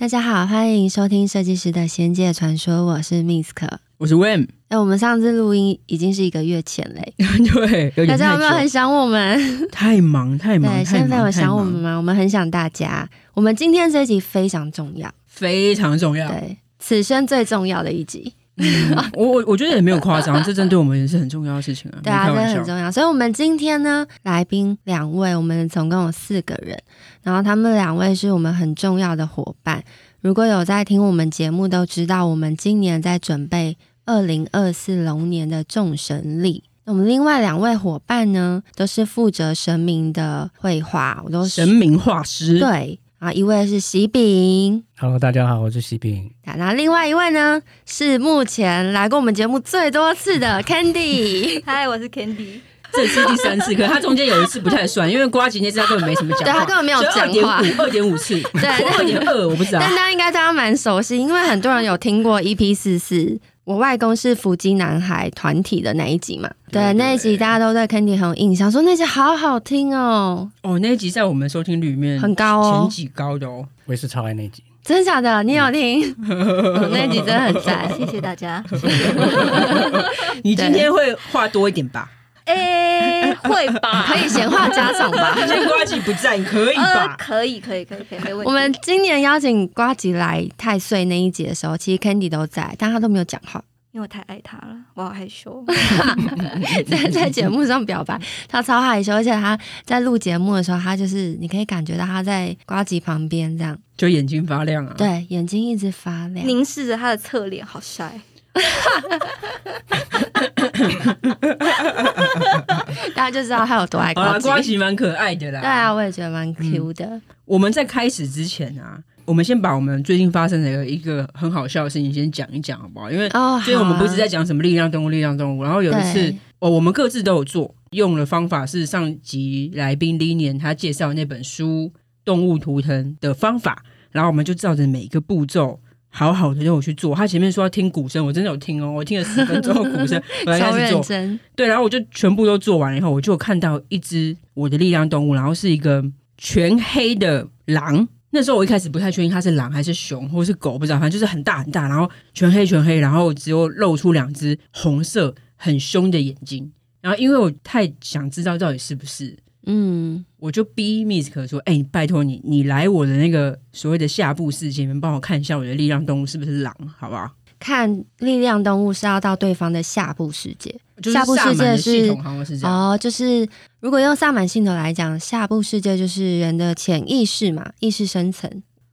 大家好，欢迎收听设计师的仙界传说，我是 Misk，我是 Wim。哎，我们上次录音已经是一个月前嘞，对，大家有没有很想我们？太忙太忙，对，现在有想我们吗？我们很想大家。我们今天这一集非常重要，非常重要，对，此生最重要的一集。嗯、我我我觉得也没有夸张，这真对我们也是很重要的事情啊。对啊，真的很重要。所以，我们今天呢，来宾两位，我们总共有四个人，然后他们两位是我们很重要的伙伴。如果有在听我们节目，都知道我们今年在准备二零二四龙年的众神力。那我们另外两位伙伴呢，都是负责神明的绘画，我都是神明画师。对。啊，一位是喜饼，Hello，大家好，我是喜饼。那另外一位呢，是目前来过我们节目最多次的 Candy。嗨，我是 Candy。这是第三次，可是他中间有一次不太算，因为瓜吉那次他根本没什么讲话，对他根本没有讲话，二点五次，对，二点二我不知道。但大家应该对他蛮熟悉，因为很多人有听过 EP 四四。我外公是伏击男孩团体的那一集嘛？对，对，对，那一集大家都对 Candy 很有印象，说那集好好听哦。哦，那一集在我们收听率里面很高哦，前几高的哦。我也是超爱那集，真的假的？你有听？嗯、那一集真的很赞，谢谢大家。你今天会话多一点吧？哎、欸，会吧？可以闲话家常吧？今天瓜吉不在，可以吧？呃、可以，可以，可以，可以，没问题。我们今年邀请瓜吉来太岁那一集的时候，其实 Candy 都在，但他都没有讲话，因为我太爱他了，我好害羞。在 在节目上表白，他超害羞，而且他在录节目的时候，他就是你可以感觉到他在瓜吉旁边这样，就眼睛发亮啊，对，眼睛一直发亮，凝视着他的侧脸，好帅。大家就知道他有多爱呱吉。呱吉蛮可爱的啦。对啊，我也觉得蛮 Q 的、嗯。我们在开始之前啊，我们先把我们最近发生的一个很好笑的事情先讲一讲，好不好？因为最近我们不是在讲什么力量动物、力量动物，然后有一次哦，我们各自都有做，用的方法是上集来宾 Lilian 他介绍那本书《动物图腾》的方法，然后我们就照着每一个步骤。好好的让我去做，他前面说要听鼓声，我真的有听哦，我听了十分钟鼓声，我来开始做。对，然后我就全部都做完了以后，我就看到一只我的力量动物，然后是一个全黑的狼。那时候我一开始不太确定它是狼还是熊或是狗，不知道，反正就是很大很大，然后全黑全黑，然后只有露出两只红色很凶的眼睛。然后因为我太想知道到底是不是。嗯，我就逼 Misk 说：“哎、欸，拜托你，你来我的那个所谓的下部世界里面，帮我看一下我的力量动物是不是狼，好不好？”看力量动物是要到对方的下部世界，就是、下部世界是，是哦，就是如果用萨满系统来讲，下部世界就是人的潜意识嘛，意识深层。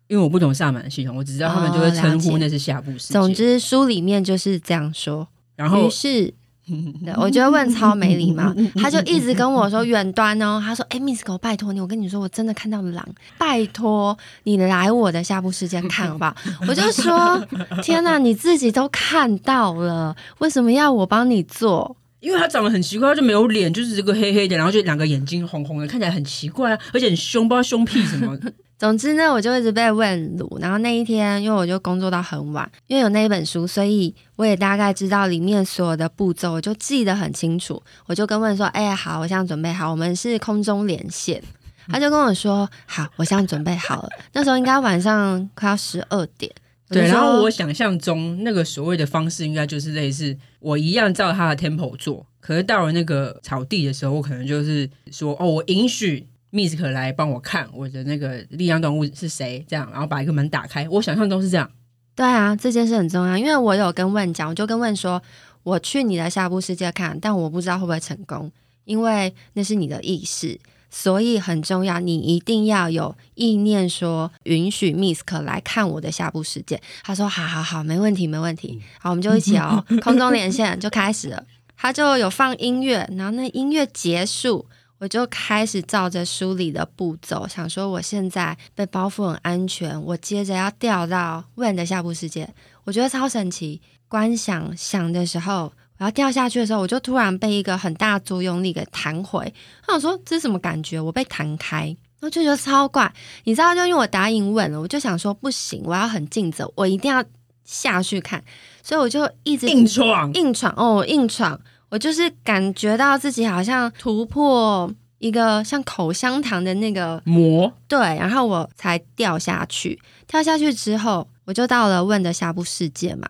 因为我不懂萨满系统，我只知道他们就会称呼那是下部世界。哦、总之书里面就是这样说，然后于是。对，我觉得问超没礼貌，他就一直跟我说远端哦，他说：“哎、欸，Miss 狗拜托你，我跟你说，我真的看到狼，拜托你来我的下部世界看好不好？” 我就说：“天哪，你自己都看到了，为什么要我帮你做？因为他长得很奇怪，他就没有脸，就是这个黑黑的，然后就两个眼睛红红的，看起来很奇怪啊，而且很凶，不知道凶屁什么。”总之呢，我就一直被问路。然后那一天，因为我就工作到很晚，因为有那一本书，所以我也大概知道里面所有的步骤，我就记得很清楚。我就跟问说：“哎、欸，好，我现在准备好，我们是空中连线。”他就跟我说：“好，我现在准备好了。”那时候应该晚上快要十二点。对，然后我想象中那个所谓的方式，应该就是类似我一样照他的 tempo 做。可是到了那个草地的时候，我可能就是说：“哦，我允许。” Misk 来帮我看我的那个力量动物是谁？这样，然后把一个门打开。我想象中是这样。对啊，这件事很重要，因为我有跟问讲，我就跟问说，我去你的下部世界看，但我不知道会不会成功，因为那是你的意识，所以很重要，你一定要有意念说允许 Misk 来看我的下部世界。他说好好好，没问题没问题。好，我们就一起哦，空中连线就开始了。他就有放音乐，然后那音乐结束。我就开始照着书里的步骤，想说我现在被包覆很安全，我接着要掉到 Wim 的下部世界，我觉得超神奇。观想想的时候，我要掉下去的时候，我就突然被一个很大作用力给弹回。我想说这是什么感觉？我被弹开，然后就觉得超怪。你知道，就因为我答应 Wim 了，我就想说不行，我要很尽责，我一定要下去看，所以我就一直硬闯，硬闯哦，硬闯。我就是感觉到自己好像突破一个像口香糖的那个膜，对，然后我才掉下去。跳下去之后，我就到了问的下部世界嘛。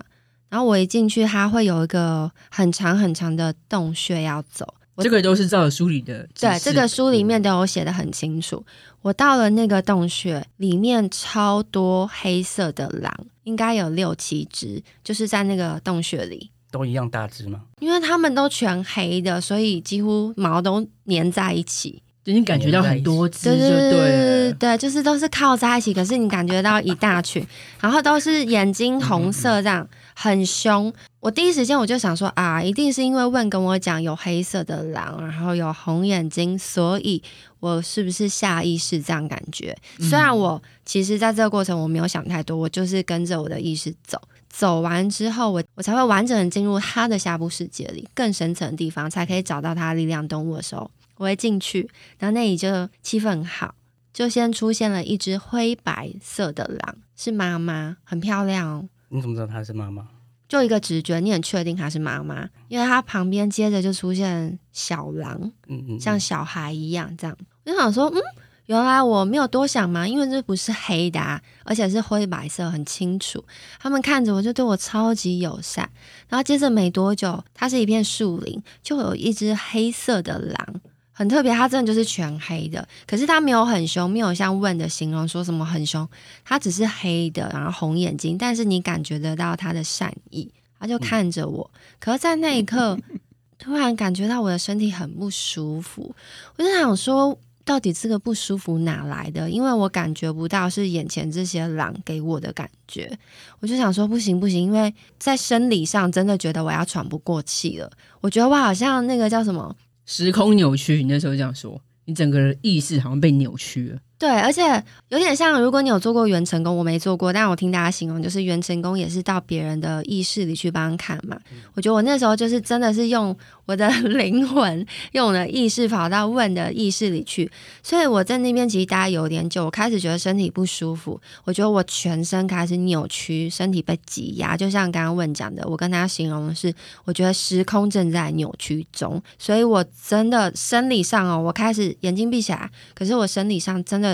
然后我一进去，它会有一个很长很长的洞穴要走。这个都是照书里的，对，这个书里面都有写的很清楚。我到了那个洞穴里面，超多黑色的狼，应该有六七只，就是在那个洞穴里。都一样大只吗？因为它们都全黑的，所以几乎毛都粘在一起。已经感觉到很多只，对对对对，就是都是靠在一起，可是你感觉到一大群，然后都是眼睛红色这样。很凶，我第一时间我就想说啊，一定是因为问跟我讲有黑色的狼，然后有红眼睛，所以我是不是下意识这样感觉？虽然我其实在这个过程我没有想太多，我就是跟着我的意识走，走完之后我我才会完整的进入他的下部世界里，更深层的地方才可以找到他力量动物的时候，我会进去，然后那里就气氛很好，就先出现了一只灰白色的狼，是妈妈，很漂亮哦。你怎么知道她是妈妈？就一个直觉，你很确定她是妈妈，因为她旁边接着就出现小狼，嗯嗯，像小孩一样这样。我就想说，嗯，原来我没有多想嘛，因为这不是黑的啊，而且是灰白色，很清楚。他们看着我就对我超级友善，然后接着没多久，它是一片树林，就有一只黑色的狼。很特别，它真的就是全黑的，可是它没有很凶，没有像问的形容说什么很凶，它只是黑的，然后红眼睛，但是你感觉得到它的善意，它就看着我。嗯、可是，在那一刻，突然感觉到我的身体很不舒服，我就想说，到底这个不舒服哪来的？因为我感觉不到是眼前这些狼给我的感觉，我就想说不行不行，因为在生理上真的觉得我要喘不过气了，我觉得我好像那个叫什么？时空扭曲，你那时候这样说，你整个人意识好像被扭曲了。对，而且有点像，如果你有做过元成功，我没做过，但我听大家形容，就是元成功也是到别人的意识里去帮看嘛。嗯、我觉得我那时候就是真的是用我的 灵魂，用我的意识跑到问的意识里去，所以我在那边其实待有点久，我开始觉得身体不舒服，我觉得我全身开始扭曲，身体被挤压，就像刚刚问讲的，我跟他形容的是，我觉得时空正在扭曲中，所以我真的生理上哦，我开始眼睛闭起来，可是我生理上真的。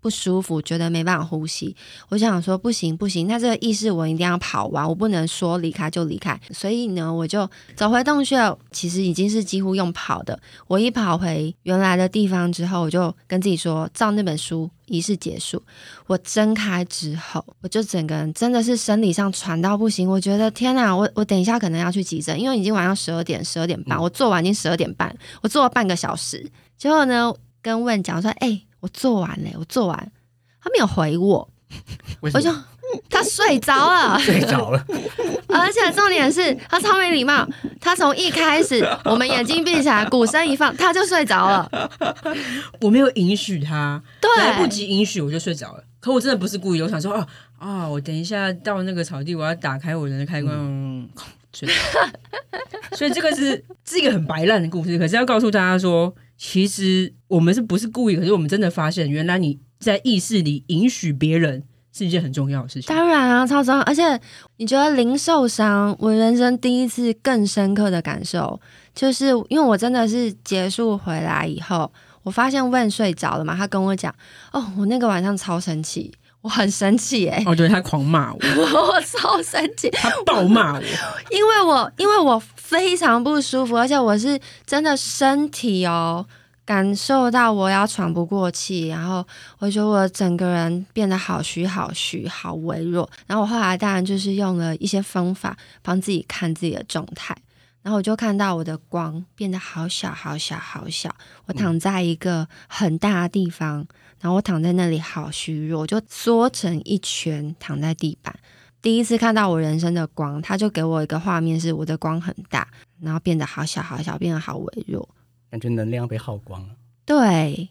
不舒服，觉得没办法呼吸，我想说不行不行，那这个意识我一定要跑完，我不能说离开就离开，所以呢，我就走回洞穴，其实已经是几乎用跑的。我一跑回原来的地方之后，我就跟自己说，照那本书，仪式结束。我睁开之后，我就整个人真的是生理上喘到不行，我觉得天哪，我我等一下可能要去急诊，因为已经晚上十二点十二点半，我做完已经十二点半，我做了半个小时，结果呢，跟问讲说，哎、欸。我做完了，我做完，他没有回我，我就他睡着了，睡着了，而且重点是他超没礼貌，他从一开始我们眼睛闭起来，鼓声一放，他就睡着了，我没有允许他，对，来不及允许我就睡着了。可我真的不是故意，我想说啊啊，我等一下到那个草地，我要打开我的开关。所以这个是是一个很白烂的故事，可是要告诉大家说。其实我们是不是故意？可是我们真的发现，原来你在意识里允许别人是一件很重要的事情。当然啊，超重要！而且你觉得零受伤，我人生第一次更深刻的感受，就是因为我真的是结束回来以后，我发现问睡着了嘛，他跟我讲：“哦，我那个晚上超生气，我很生气哎！”哦，对，他狂骂我，我超生气，他暴骂我，因为我因为我。非常不舒服，而且我是真的身体哦，感受到我要喘不过气，然后我觉得我整个人变得好虚、好虚、好微弱。然后我后来当然就是用了一些方法帮自己看自己的状态，然后我就看到我的光变得好小、好小、好小。我躺在一个很大的地方，然后我躺在那里好虚弱，就缩成一圈躺在地板。第一次看到我人生的光，他就给我一个画面，是我的光很大，然后变得好小好小，变得好微弱，感觉能量被耗光了。对，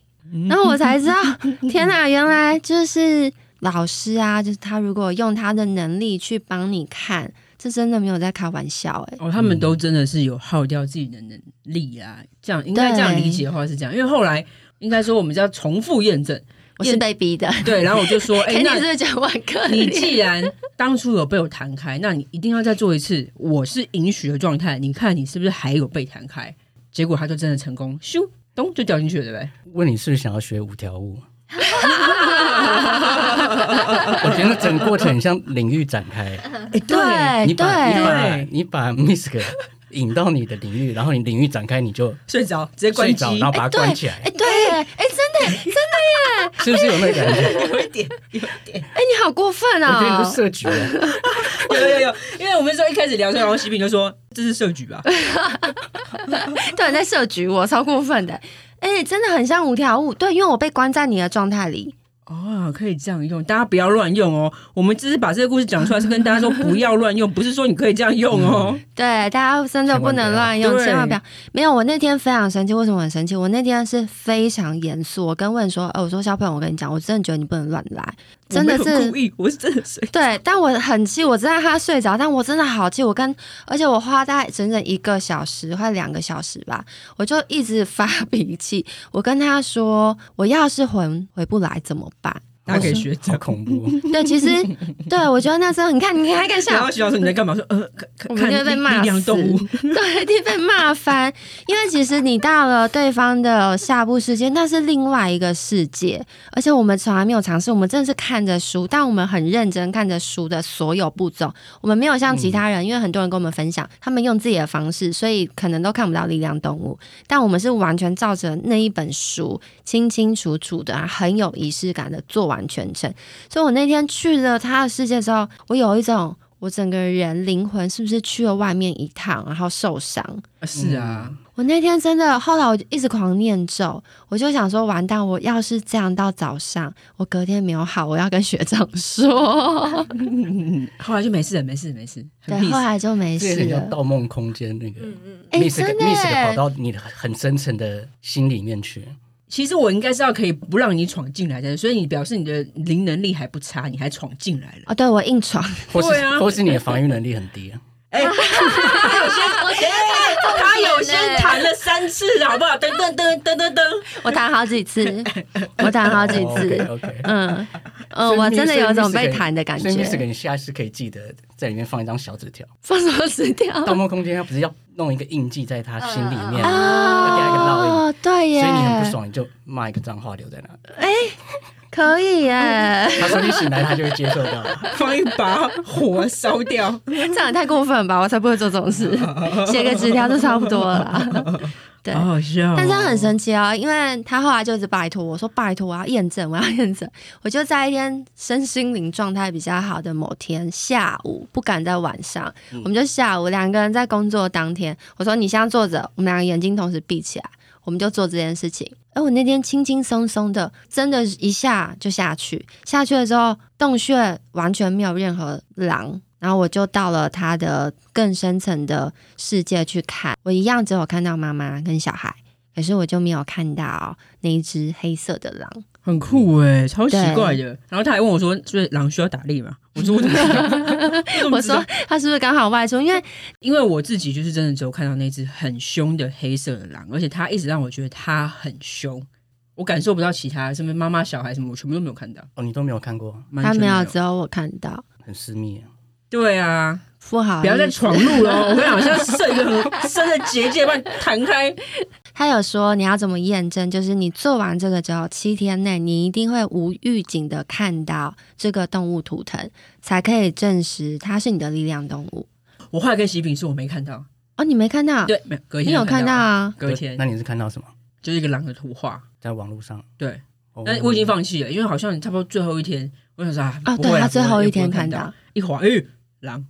然后我才知道，天哪，原来就是老师啊，就是他如果用他的能力去帮你看，这真的没有在开玩笑哎。哦，他们都真的是有耗掉自己的能力啊，这样应该这样理解的话是这样，因为后来应该说我们就要重复验证。我是被逼的，对，然后我就说，哎、欸，那你是不是讲万科？你既然当初有被我弹开，那你一定要再做一次。我是允许的状态，你看你是不是还有被弹开？结果他就真的成功，咻，咚就掉进去了，对不对？问你是不是想要学五条悟？我觉得整个过程很像领域展开。哎、欸，对，你把对你把你把 Misk 引到你的领域，然后你领域展开，你就睡着，直接关机，然后把它关起来。哎、欸，对，哎、欸，真的，真的耶，是不是有那个感觉？有一点，有一点。哎、欸，你好过分啊！我觉得你是设局了。有有有，因为我们说一开始聊天，然后喜饼就说这是设局吧？对，在设局，我超过分的。哎、欸，真的很像五条悟。对，因为我被关在你的状态里。哦，可以这样用，大家不要乱用哦。我们只是把这个故事讲出来，是跟大家说不要乱用，不是说你可以这样用哦。嗯、对，大家真的不能乱用，千万不要。没有，我那天非常生气，为什么很生气？我那天是非常严肃，我跟问说，哎、呃，我说小朋友，我跟你讲，我真的觉得你不能乱来，真的是故意，我是真的睡。对，但我很气，我知道他睡着，但我真的好气，我跟，而且我花大概整整一个小时，快两个小时吧，我就一直发脾气。我跟他说，我要是回回不来怎么办？大家可以学，好恐怖。对，其实 对我觉得那时候，你看，你还敢笑？然后徐老师你在干嘛？说呃，我们就被骂死，对，就被骂翻。因为其实你到了对方的下部世界，那是另外一个世界，而且我们从来没有尝试。我们真的是看着书，但我们很认真看着书的所有步骤。我们没有像其他人，因为很多人跟我们分享，他们用自己的方式，所以可能都看不到力量动物。但我们是完全照着那一本书，清清楚楚的，很有仪式感的做完。全程，所以我那天去了他的世界之后，我有一种我整个人灵魂是不是去了外面一趟，然后受伤？是啊，我那天真的，后来我就一直狂念咒，我就想说，完蛋，我要是这样到早上，我隔天没有好，我要跟学长说。后来就没事了，没事，没事。对，后来就没事了。这个叫盗梦空间那个，嗯嗯，哎、欸，真的跑到你的很深层的心里面去。其实我应该是要可以不让你闯进来的，所以你表示你的灵能力还不差，你还闯进来了。哦，对，我硬闯，或是或是你的防御能力很低啊。哎，他有先，他有先弹了三次，好不好？噔噔噔噔噔噔，我弹好几次，我弹好几次。OK，, okay. 嗯嗯，我真的有种被弹的感觉。所以你下次可以记得在里面放一张小纸条。放什么纸条？盗梦空间他不是要弄一个印记在他心里面吗？要给他一个烙印。哦，对耶。所以你很不爽，你就骂一个脏话留在那里。哎。可以耶！他说你醒来，他就会接受到，放一把火烧掉，这样也太过分了吧？我才不会做这种事，写个纸条就差不多了啦。对，好好笑哦。但是他很神奇哦，因为他后来就一直拜托我说：“拜托，我要验证，我要验证。”我就在一天身心灵状态比较好的某天下午，不敢在晚上，嗯、我们就下午两个人在工作当天，我说：“你现在坐着，我们两个眼睛同时闭起来，我们就做这件事情。”而我那天轻轻松松的，真的，一下就下去。下去了之后，洞穴完全没有任何狼，然后我就到了它的更深层的世界去看。我一样只有看到妈妈跟小孩，可是我就没有看到那一只黑色的狼。很酷哎、欸，超奇怪的。然后他还问我说：“所以狼需要打猎吗？”我说：“我怎么知道？” 我说：“他是不是刚好外出？因为因为我自己就是真的只有看到那只很凶的黑色的狼，而且他一直让我觉得他很凶。我感受不到其他什么妈妈、小孩什么，我全部都没有看到。哦，你都没有看过？他没有，只有我看到。很私密。对啊，不好，不要再闯入了。我跟你讲，好像设一个很 深的结界，把你弹开。他有说你要怎么验证？就是你做完这个之后，七天内你一定会无预警的看到这个动物图腾，才可以证实它是你的力量动物。我后来跟喜饼是我没看到哦，你没看到？对，没有隔天你有看到啊？隔天，那你是看到什么？就是一个狼的图画，在网络上。对，但我已经放弃了，因为好像差不多最后一天，我想说啊，哦，对他最后一天看到一滑，哎，狼。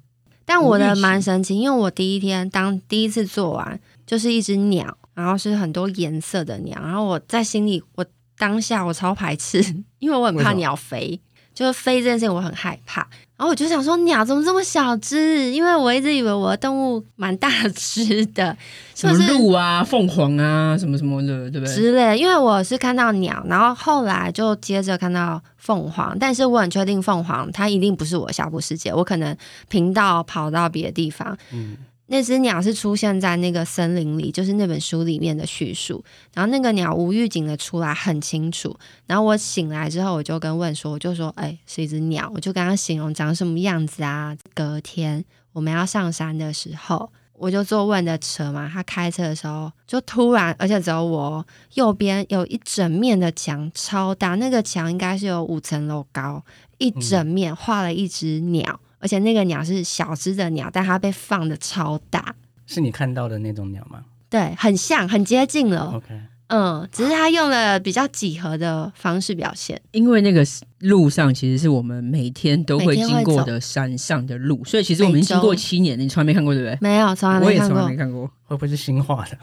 但我的蛮神奇，因为我第一天当第一次做完，就是一只鸟。然后是很多颜色的鸟，然后我在心里，我当下我超排斥，因为我很怕鸟飞，就是飞这件事情我很害怕。然后我就想说，鸟怎么这么小只？因为我一直以为我的动物蛮大只的，什么鹿啊、凤凰啊，什么什么的，对不对？之类。因为我是看到鸟，然后后来就接着看到凤凰，但是我很确定凤凰它一定不是我下部世界，我可能频道跑到别的地方。嗯。那只鸟是出现在那个森林里，就是那本书里面的叙述。然后那个鸟无预警的出来，很清楚。然后我醒来之后，我就跟问说，我就说，哎、欸，是一只鸟。我就跟他形容长什么样子啊。隔天我们要上山的时候，我就坐问的车嘛，他开车的时候就突然，而且只有我右边有一整面的墙超大，那个墙应该是有五层楼高，一整面画了一只鸟，嗯、而且那个鸟是小只的鸟，但它被放的超大。是你看到的那种鸟吗？对，很像，很接近了。OK，嗯，只是它用了比较几何的方式表现，因为那个路上其实是我们每天都会经过的山上的路，所以其实我们已经经过七年，你从来没看过对不对？没有，从来没看过，我也从来没看过，会不会是新画的？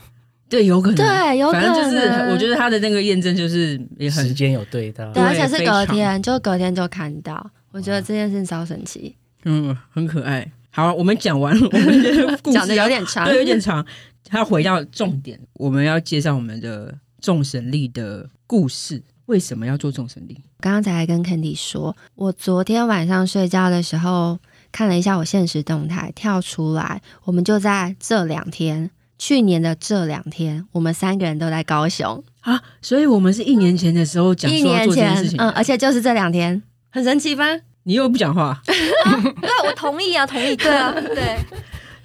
对，有可能，对，有可能，反正就是我觉得他的那个验证就是也很时间有对到，对，而且是隔天，就隔天就看到，我觉得这件事超神奇，嗯，很可爱。好，我们讲完了，我们讲的有点长，对，有点长。他回到重点，我们要介绍我们的众神力的故事。为什么要做众神力？刚刚才跟 Candy 说，我昨天晚上睡觉的时候看了一下我现实动态，跳出来，我们就在这两天，去年的这两天，我们三个人都在高雄啊，所以我们是一年前的时候讲说要做这件事情，嗯，而且就是这两天，很神奇吧？你又不讲话？啊、对，我同意啊，同意。对啊，对，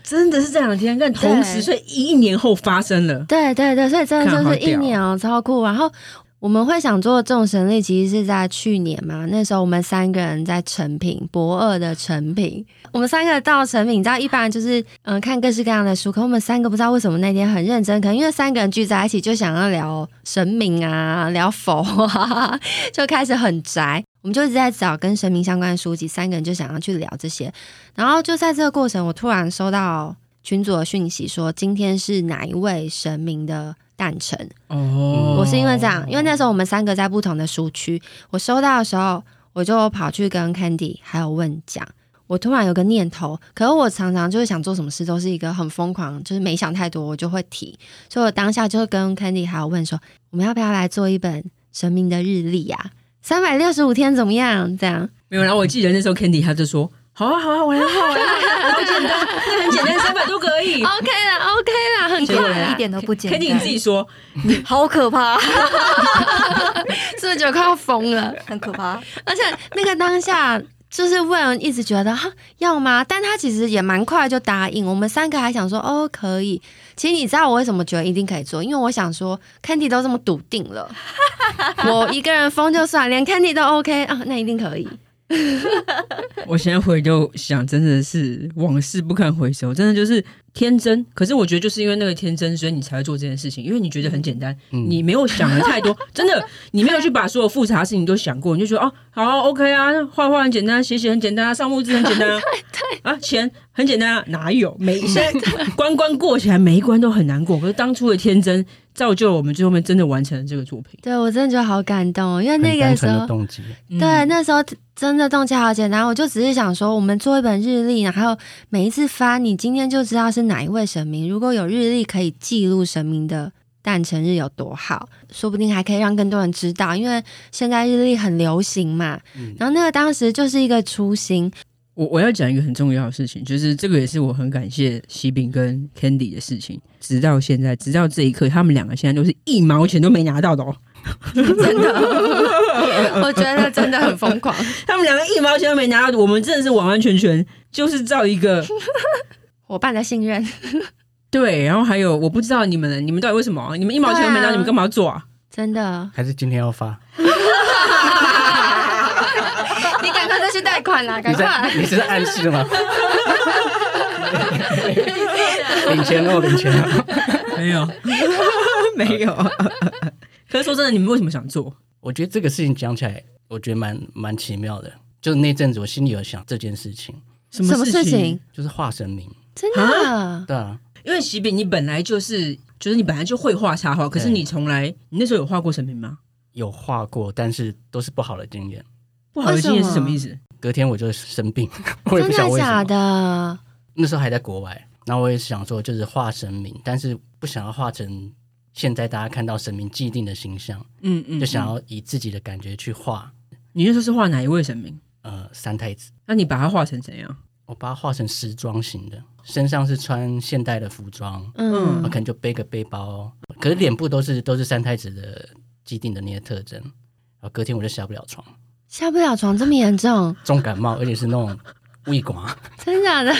真的是这两天，但同时，所以一年后发生了。对对对，所以真的就是一年哦，超酷。然后我们会想做众神力，其实是在去年嘛，那时候我们三个人在成品博二的成品，我们三个到成品，你知道，一般人就是嗯看各式各样的书，可我们三个不知道为什么那天很认真，可能因为三个人聚在一起就想要聊神明啊，聊佛啊，就开始很宅。我们就一直在找跟神明相关的书籍，三个人就想要去聊这些。然后就在这个过程，我突然收到群组的讯息，说今天是哪一位神明的诞辰。哦，我是因为这样，因为那时候我们三个在不同的书区，我收到的时候，我就跑去跟 Candy 还有问讲。我突然有个念头，可是我常常就是想做什么事都是一个很疯狂，就是没想太多，我就会提。所以我当下就跟 Candy 还有问说，我们要不要来做一本神明的日历呀？三百六十五天怎么样？这样没有。然后我记得那时候 Candy 他就说：“好啊，好啊，我来画，我来画，很简单，很简单，三百都可以。” OK 啦，OK 啦，很简单，一点都不简单。Candy 你自己说，好可怕，是不是快要疯了？很可怕。而且那个当下。就是问，一直觉得哈要吗？但他其实也蛮快就答应。我们三个还想说哦可以。其实你知道我为什么觉得一定可以做？因为我想说，Candy 都这么笃定了，我一个人疯就算，连 Candy 都 OK 啊，那一定可以。我现在回头想，真的是往事不堪回首，真的就是天真。可是我觉得就是因为那个天真，所以你才会做这件事情，因为你觉得很简单，嗯、你没有想的太多。真的，你没有去把所有复杂的事情都想过，你就觉得哦，好 OK 啊，画画很简单，写写很简单啊，上木字很简单啊，对啊，钱很简单啊，哪有？每一关关关过起来，每一关都很难过。可是当初的天真。造就了我们最后面真的完成了这个作品。对，我真的觉得好感动，因为那个时候，动机对，那时候真的动机好简单，我就只是想说，我们做一本日历，然后每一次发，你今天就知道是哪一位神明。如果有日历可以记录神明的诞辰日有多好，说不定还可以让更多人知道，因为现在日历很流行嘛。然后那个当时就是一个初心。我我要讲一个很重要的事情，就是这个也是我很感谢喜饼跟 Candy 的事情。直到现在，直到这一刻，他们两个现在都是一毛钱都没拿到的哦。真的，我觉得真的很疯狂。他们两个一毛钱都没拿到，我们真的是完完全全就是照一个伙伴的信任。对，然后还有我不知道你们，你们到底为什么？你们一毛钱都没拿，啊、你们干嘛要做啊？真的？还是今天要发？去贷款啦！赶快！你是暗示吗？领钱哦，领钱哦！没有，没有。可是说真的，你们为什么想做？我觉得这个事情讲起来，我觉得蛮蛮奇妙的。就那阵子，我心里有想这件事情。什么事情？就是画神明。真的？对啊。因为喜饼，你本来就是，就是你本来就会画插画，可是你从来，你那时候有画过神明吗？有画过，但是都是不好的经验。不好的经验是什么意思？隔天我就生病，我也不晓得为什么。真的假的？那时候还在国外，然后我也想说，就是画神明，但是不想要画成现在大家看到神明既定的形象。嗯嗯，就想要以自己的感觉去画。你那时候是画哪一位神明？呃，三太子。那你把它画成怎样？我把它画成时装型的，身上是穿现代的服装，嗯，我可能就背个背包，可是脸部都是都是三太子的既定的那些特征。然后隔天我就下不了床。下不了床这么严重？重感冒，而且是那种胃管。真的假的？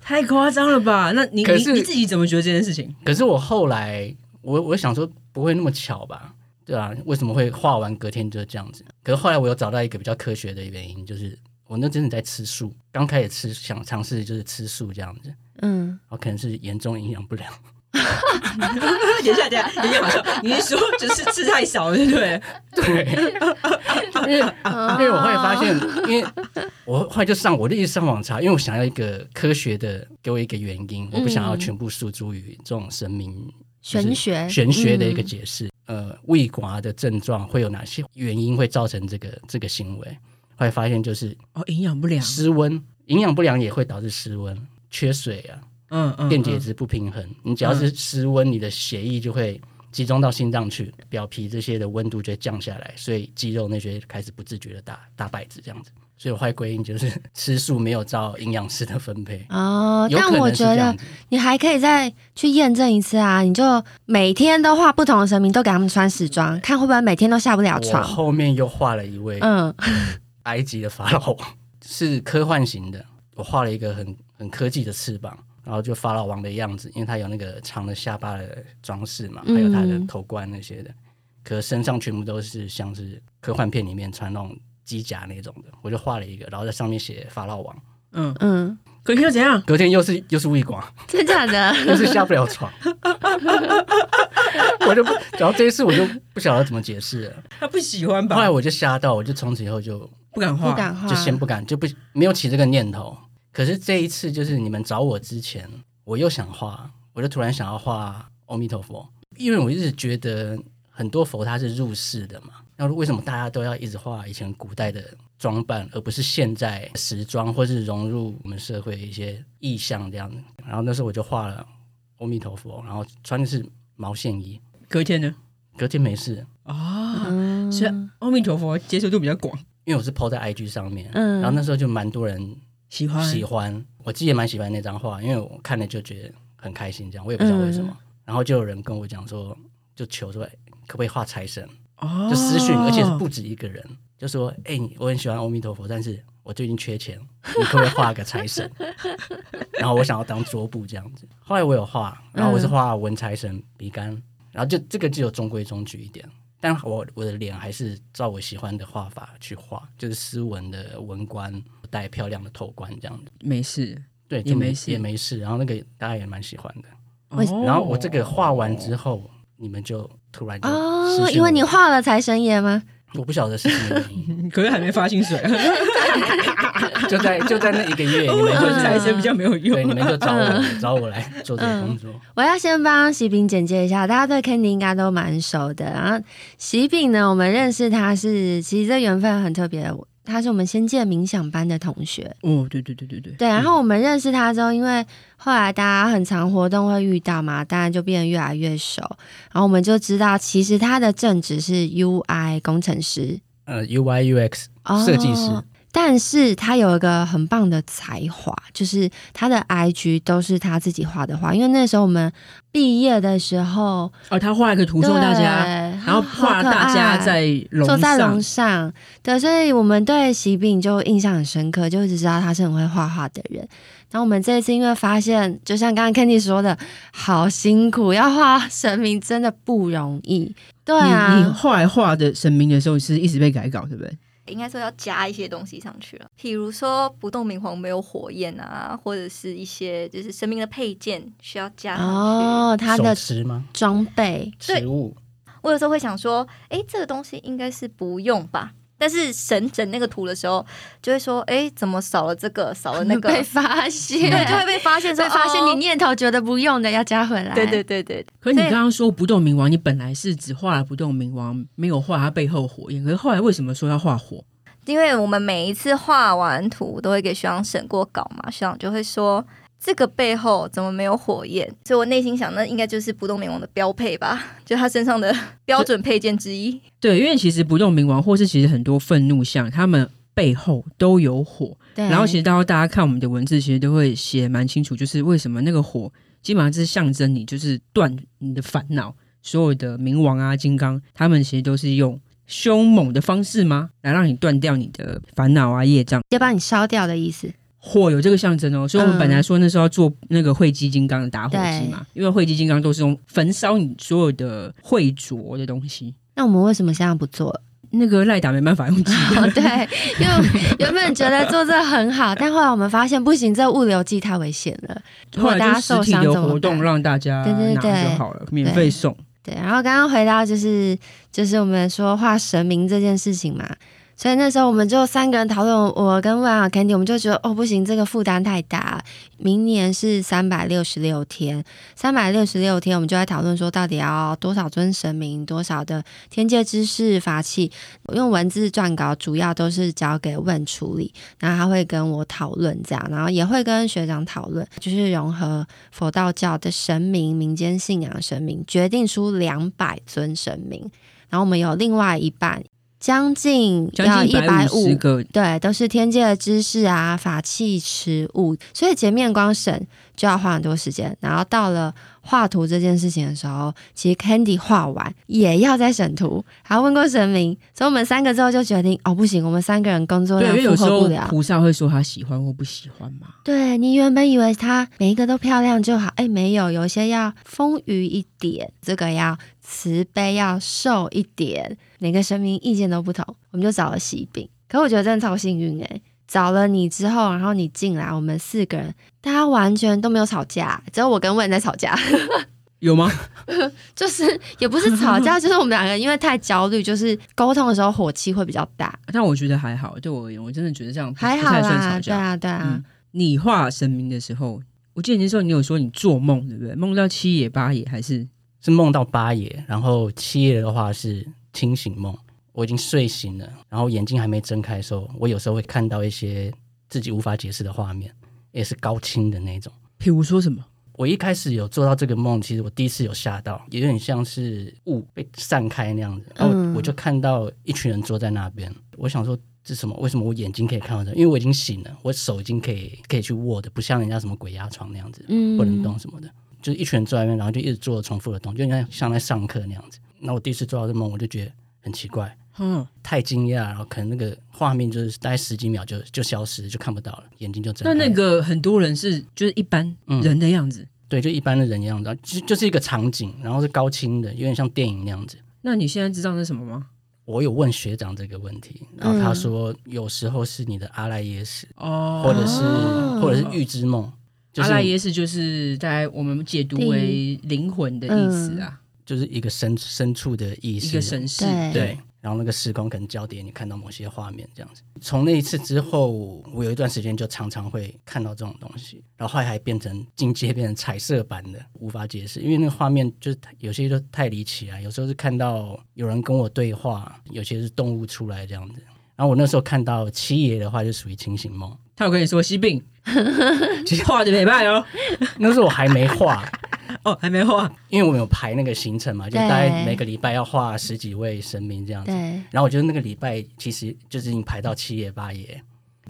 太夸张了吧？那你你你自己怎么觉得这件事情？可是我后来，我我想说不会那么巧吧？对啊，为什么会画完隔天就是这样子？可是后来我有找到一个比较科学的原因，就是我那真的在吃素，刚开始吃想尝试就是吃素这样子，嗯，我可能是严重营养不良。等一下，等一下，有点好笑。你是说就是吃太少了，对不对？对，因为因为我后来发现，因为我后来就上，我就一直上网查，因为我想要一个科学的，给我一个原因，我不想要全部诉诸于这种神明玄学玄学的一个解释。呃，胃寡的症状会有哪些原因会造成这个这个行为？后来发现就是哦，营养不良、失温，营养不良也会导致失温、缺水啊。嗯嗯，电解质不平衡，嗯嗯、你只要是失温，你的血液就会集中到心脏去，表皮这些的温度就会降下来，所以肌肉那些开始不自觉的打打摆子这样子。所以我会归因就是 吃素没有照营养师的分配哦。但我觉得你还可以再去验证一次啊，你就每天都画不同的神明，都给他们穿时装，看会不会每天都下不了床。我后面又画了一位，嗯，埃及的法老王是科幻型的，我画了一个很很科技的翅膀。然后就法老王的样子，因为他有那个长的下巴的装饰嘛，还有他的头冠那些的，嗯、可身上全部都是像是科幻片里面穿那种机甲那种的，我就画了一个，然后在上面写法老王。嗯嗯，隔天又怎样？隔天又是又是胃寡，真的假的？又是下不了床。我就不，然后这一次我就不晓得怎么解释了。他不喜欢吧？后来我就吓到，我就从此以后就不敢画，不敢画，就先不敢，就不没有起这个念头。可是这一次，就是你们找我之前，我又想画，我就突然想要画阿弥陀佛，因为我一直觉得很多佛它是入世的嘛。那为什么大家都要一直画以前古代的装扮，而不是现在时装，或是融入我们社会一些意象这样子？然后那时候我就画了阿弥陀佛，然后穿的是毛线衣。隔天呢？隔天没事啊，所以阿弥陀佛接受度比较广，因为我是 PO 在 IG 上面，嗯，然后那时候就蛮多人。喜欢喜欢，我自己也蛮喜欢那张画，因为我看了就觉得很开心，这样我也不知道为什么。嗯、然后就有人跟我讲说，就求说可不可以画财神，哦、就私讯，而且是不止一个人，就说哎、欸，我很喜欢阿弥陀佛，但是我最近缺钱，你可不可以画个财神？然后我想要当桌布这样子。后来我有画，然后我是画文财神比干，然后就这个就有中规中矩一点。但我我的脸还是照我喜欢的画法去画，就是斯文的文官，戴漂亮的头冠这样子。没事，对，也没事，也没事。然后那个大家也蛮喜欢的。哦、然后我这个画完之后，哦、你们就突然就哦，因为你画了财神爷吗？我不晓得是什么原因，可是还没发薪水，就在就在那一个月，你们就是财神比较没有用，对，你们就找我找我来做这个工作。我要先帮喜饼简介一下，大家对 Candy 应该都蛮熟的。然后喜饼呢，我们认识他是其实这缘分很特别。他是我们仙界冥想班的同学哦，对对对对对，对。然后我们认识他之后，因为后来大家很常活动会遇到嘛，当然就变得越来越熟。然后我们就知道，其实他的正职是 UI 工程师，呃，UI UX 设计师。哦但是他有一个很棒的才华，就是他的 IG 都是他自己画的画。因为那时候我们毕业的时候，哦，他画一个图送大家，对然后画大家在龙上，坐在龙上，对，所以我们对喜饼就印象很深刻，就一直知道他是很会画画的人。然后我们这一次因为发现，就像刚刚 Kenny 说的，好辛苦，要画神明真的不容易。对啊，你后来画的神明的时候是一直被改稿，对不对？应该说要加一些东西上去了，比如说不动明皇没有火焰啊，或者是一些就是神明的配件需要加上去哦，他的装备食物。我有时候会想说，哎，这个东西应该是不用吧。但是神整那个图的时候，就会说：“哎，怎么少了这个，少了那个？”被发现，对，就会被发现，所以发现你念头觉得不用的要加回来。对对对对。可是你刚刚说不动明王，你本来是只画了不动明王，没有画他背后火焰。可是后来为什么说要画火？因为我们每一次画完图都会给学长审过稿嘛，学长就会说。这个背后怎么没有火焰？所以我内心想，那应该就是不动明王的标配吧，就他身上的 标准配件之一。对，因为其实不动明王，或是其实很多愤怒像，他们背后都有火。对。然后其实到大家看我们的文字，其实都会写蛮清楚，就是为什么那个火基本上是象征你，就是断你的烦恼。所有的冥王啊、金刚，他们其实都是用凶猛的方式吗，来让你断掉你的烦恼啊、业障，要把你烧掉的意思。火有这个象征哦，所以我们本来说那时候要做那个汇基金刚的打火机嘛，因为汇基金刚都是用焚烧你所有的会浊的东西。那我们为什么现在不做？那个赖打没办法用机、哦，对，因为原本觉得做这很好，但后来我们发现不行，这物流机太危险了。如果大家受伤的活动让大家拿就好了，免费送。对，然后刚刚回到就是就是我们说画神明这件事情嘛。所以那时候我们就三个人讨论，我跟万和 Candy，我们就觉得哦不行，这个负担太大。明年是三百六十六天，三百六十六天，我们就在讨论说，到底要多少尊神明，多少的天界知识法器。我用文字撰稿，主要都是交给问处理，然后他会跟我讨论这样，然后也会跟学长讨论，就是融合佛道教的神明、民间信仰神明，决定出两百尊神明，然后我们有另外一半。将近要一百五对，都是天界的知识啊，法器、持物，所以前面光审就要花很多时间，然后到了画图这件事情的时候，其实 Candy 画完也要再审图，还问过神明，所以我们三个之后就决定，哦，不行，我们三个人工作量负荷不了。菩萨会说他喜欢或不喜欢吗？对，你原本以为他每一个都漂亮就好，哎，没有，有些要丰腴一点，这个要慈悲，要瘦一点。每个神明意见都不同，我们就找了喜饼。可我觉得真的超幸运诶，找了你之后，然后你进来，我们四个人，大家完全都没有吵架，只有我跟问在吵架。有吗？就是也不是吵架，就是我们两个因为太焦虑，就是沟通的时候火气会比较大。但我觉得还好，对我而言，我真的觉得这样还好啦。对啊，对啊。嗯、你画神明的时候，我记得那时候你有说你做梦，对不对？梦到七爷八爷，还是是梦到八爷？然后七爷的话是。清醒梦，我已经睡醒了，然后眼睛还没睁开的时候，我有时候会看到一些自己无法解释的画面，也是高清的那种。譬如说什么？我一开始有做到这个梦，其实我第一次有吓到，也有点像是雾被散开那样子，然后我就看到一群人坐在那边。嗯、我想说这是什么？为什么我眼睛可以看到这？因为我已经醒了，我手已经可以可以去握的，不像人家什么鬼压床那样子，嗯，不能动什么的，就是一群人坐在那边，然后就一直做重复的动，就像像在上课那样子。那我第一次做到这梦，我就觉得很奇怪，嗯，太惊讶，然后可能那个画面就是大概十几秒就就消失，就看不到了，眼睛就睁。那那个很多人是就是一般人的样子，嗯、对，就一般的人样子，就就是一个场景，然后是高清的，有点像电影那样子。那你现在知道那是什么吗？我有问学长这个问题，然后他说、嗯、有时候是你的阿赖耶识哦，或者是或者是预知梦，就是、阿赖耶识就是在我们解读为灵魂的意思啊。就是一个深深处的意思，一个神识，对，对。然后那个时空可能交叠，你看到某些画面这样子。从那一次之后，我有一段时间就常常会看到这种东西，然后后来还变成进阶，变成彩色版的，无法解释，因为那个画面就是有些就太离奇了。有时候是看到有人跟我对话，有些是动物出来这样子。然后我那时候看到七爷的话，就属于清醒梦。他有跟你说西病，其实画的没败哦。那时候我还没画。哦，还没画，因为我们有排那个行程嘛，就大概每个礼拜要画十几位神明这样子。对。然后我觉得那个礼拜其实就是已经排到七爷八爷，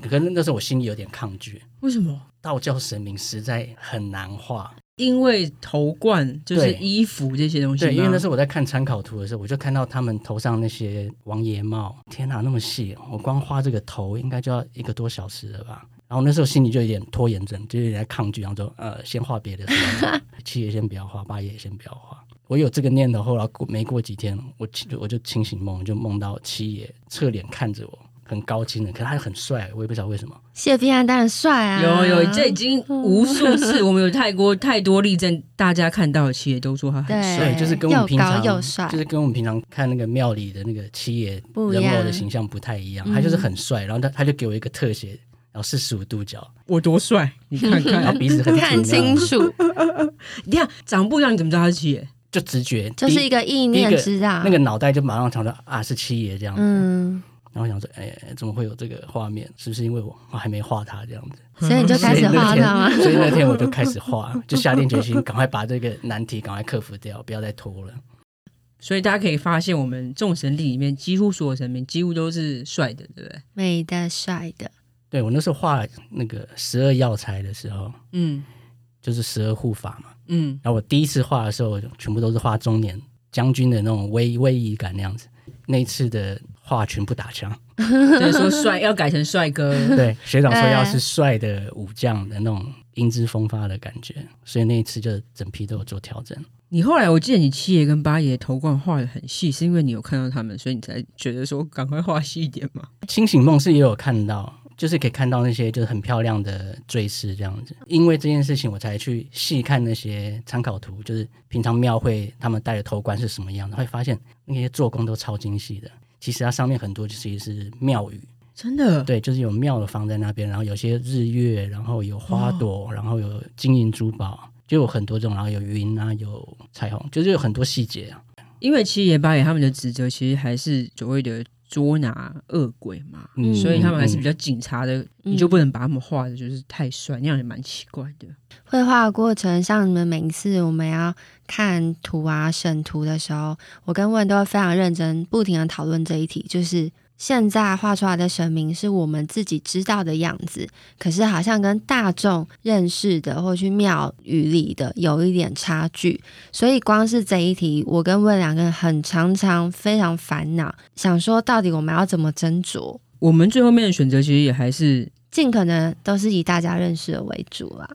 可是那时候我心里有点抗拒。为什么？道教神明实在很难画，因为头冠就是衣服这些东西。对，因为那时候我在看参考图的时候，我就看到他们头上那些王爷帽，天哪，那么细，我光画这个头应该就要一个多小时了吧。然后那时候心里就有点拖延症，就有点抗拒，然后说呃，先画别的，七爷先不要画，八爷也先不要画。我有这个念头，后来过没过几天，我我就清醒梦，就梦到七爷侧脸看着我，很高清的，可是他很帅，我也不知道为什么。谢必安当然帅啊，有有，这已经无数次，我们有太多太多例证，大家看到的七爷都说他很帅，就是跟我们平常就是跟我们平常看那个庙里的那个七爷人偶的形象不太一样，他就是很帅，然后他他就给我一个特写。然后四十五度角，我多帅！你看看，然后鼻子很看清楚。你看长不一样，你怎么知道他是七爷？就直觉，就是一个意念知道。那个脑袋就马上想到啊，是七爷这样子。嗯。然后想说，哎，怎么会有这个画面？是不是因为我我还没画他这样子？所以你就开始画他吗？所以那天我就开始画，就下定决心，赶快把这个难题赶快克服掉，不要再拖了。所以大家可以发现，我们众神力里面，几乎所有神明几乎都是帅的，对不对？美的、帅的。对，我那时候画那个十二药材的时候，嗯，就是十二护法嘛，嗯，然后我第一次画的时候，全部都是画中年将军的那种威威仪感那样子。那一次的画全部打枪 就是说帅要改成帅哥。对，学长说要是帅的武将的那种英姿风发的感觉，所以那一次就整批都有做调整。你后来我记得你七爷跟八爷头冠画的很细，是因为你有看到他们，所以你才觉得说赶快画细一点嘛？清醒梦是也有看到，就是可以看到那些就是很漂亮的坠饰这样子。因为这件事情，我才去细看那些参考图，就是平常庙会他们戴的头冠是什么样的，会发现那些做工都超精细的。其实它上面很多就其实是庙宇，真的对，就是有庙的放在那边，然后有些日月，然后有花朵，然后有金银珠宝。就有很多种，然后有云啊，有彩虹，就是有很多细节啊。因为七爷八爷他们的职责其实还是所谓的捉拿恶鬼嘛，嗯、所以他们还是比较警察的，嗯、你就不能把他们画的就是太帅，那样也蛮奇怪的。绘画过程，像你们每一次我们要看图啊、审图的时候，我跟问都会非常认真，不停的讨论这一题，就是。现在画出来的神明是我们自己知道的样子，可是好像跟大众认识的或去庙宇里的有一点差距，所以光是这一题，我跟问两个人很常常非常烦恼，想说到底我们要怎么斟酌？我们最后面的选择其实也还是尽可能都是以大家认识的为主啦。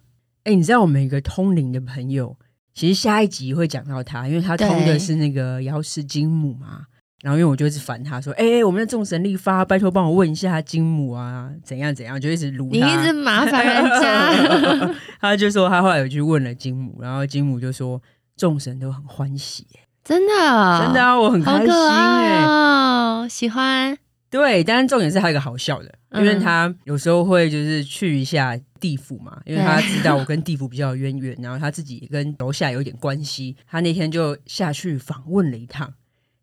哎、欸，你知道我们一个通灵的朋友，其实下一集会讲到他，因为他通的是那个瑶池金母嘛。然后因为我就一直烦他说，哎、欸，我们的众神立发，拜托帮我问一下金母啊，怎样怎样，就一直卢他。你一直麻烦人家。他就说他后来有去问了金母，然后金母就说众神都很欢喜，真的，真的啊，我很开心哎、哦，喜欢。对，但是重点是还有一个好笑的，因为他有时候会就是去一下地府嘛，因为他知道我跟地府比较有渊源，然后他自己跟楼下有一点关系，他那天就下去访问了一趟。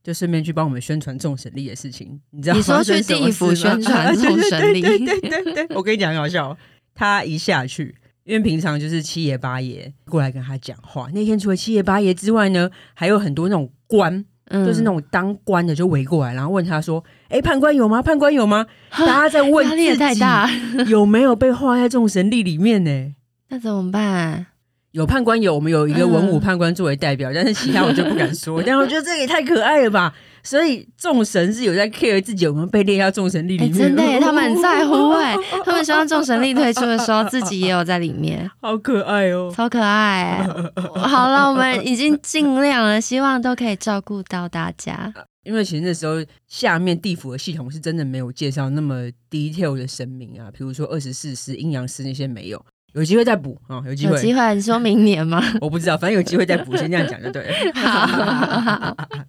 就顺便去帮我们宣传众神力的事情，你知道吗？你说去地府宣传 众神力，对对对对对，我跟你讲很好笑。他一下去，因为平常就是七爷八爷过来跟他讲话。那天除了七爷八爷之外呢，还有很多那种官，嗯、就是那种当官的就围过来，然后问他说：“哎，判官有吗？判官有吗？”大家在问，压力也太大，有没有被画在众神力里面呢？那怎么办？有判官有，我们有一个文武判官作为代表，嗯、但是其他我就不敢说。但我觉得这个也太可爱了吧！所以众神是有在 care 自己有没有被列到众神力里面，欸、真的耶，他们很在乎哎，他们希望众神力推出的时候自己也有在里面，好可爱哦，超可爱。好了，我们已经尽量了，希望都可以照顾到大家。因为其实那时候下面地府的系统是真的没有介绍那么 detail 的神明啊，比如说二十四师、阴阳师那些没有。有机会再补啊、哦！有机会，有机会，你说明年吗？我不知道，反正有机会再补，先这样讲就对了。好，好，好，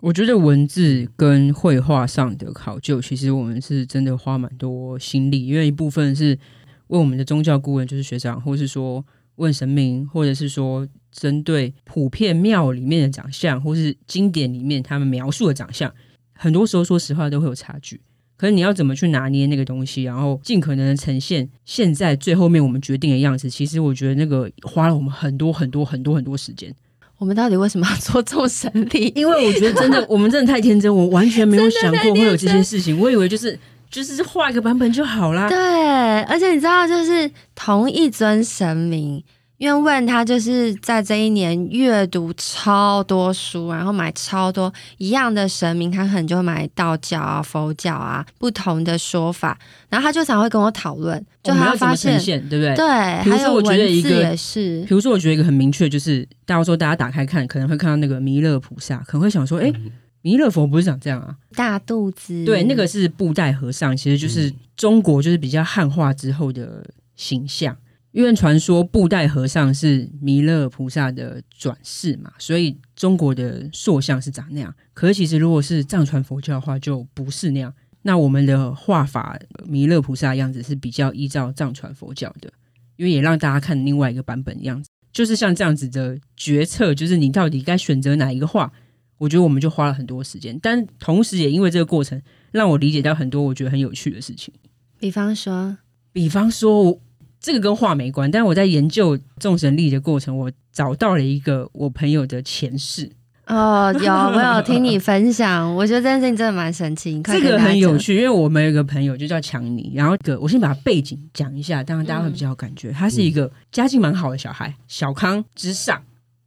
我觉得文字跟绘画上的考究，其实我们是真的花蛮多心力，因为一部分是问我们的宗教顾问，就是学长，或是说问神明，或者是说针对普遍庙里面的长相，或是经典里面他们描述的长相，很多时候说实话都会有差距。可是你要怎么去拿捏那个东西，然后尽可能的呈现现在最后面我们决定的样子？其实我觉得那个花了我们很多很多很多很多时间。我们到底为什么要做这种神力？因为我觉得真的，我们真的太天真，我完全没有想过会有这些事情。我以为就是 就是画一个版本就好啦。对，而且你知道，就是同一尊神明。因为问他就是在这一年阅读超多书，然后买超多一样的神明，他可能就会买道教啊、佛教啊不同的说法，然后他就常会跟我讨论，就他发现，对不对？对，还有文字也是。比如说，我觉得一个很明确，就是大家说大家打开看，可能会看到那个弥勒菩萨，可能会想说，哎，弥勒佛不是长这样啊？大肚子。对，那个是布袋和尚，其实就是中国就是比较汉化之后的形象。因为传说布袋和尚是弥勒菩萨的转世嘛，所以中国的塑像是长那样。可是其实如果是藏传佛教的话，就不是那样。那我们的画法，弥勒菩萨的样子是比较依照藏传佛教的，因为也让大家看另外一个版本的样子。就是像这样子的决策，就是你到底该选择哪一个画，我觉得我们就花了很多时间。但同时也因为这个过程，让我理解到很多我觉得很有趣的事情。比方说，比方说。这个跟画没关，但是我在研究众神力的过程，我找到了一个我朋友的前世。哦，有，我有听你分享，我觉得这件事情真的蛮神奇。这个很有趣，因为我们有一个朋友就叫强尼，然后个我先把他背景讲一下，当然大家会比较有感觉。嗯、他是一个家境蛮好的小孩，小康之上。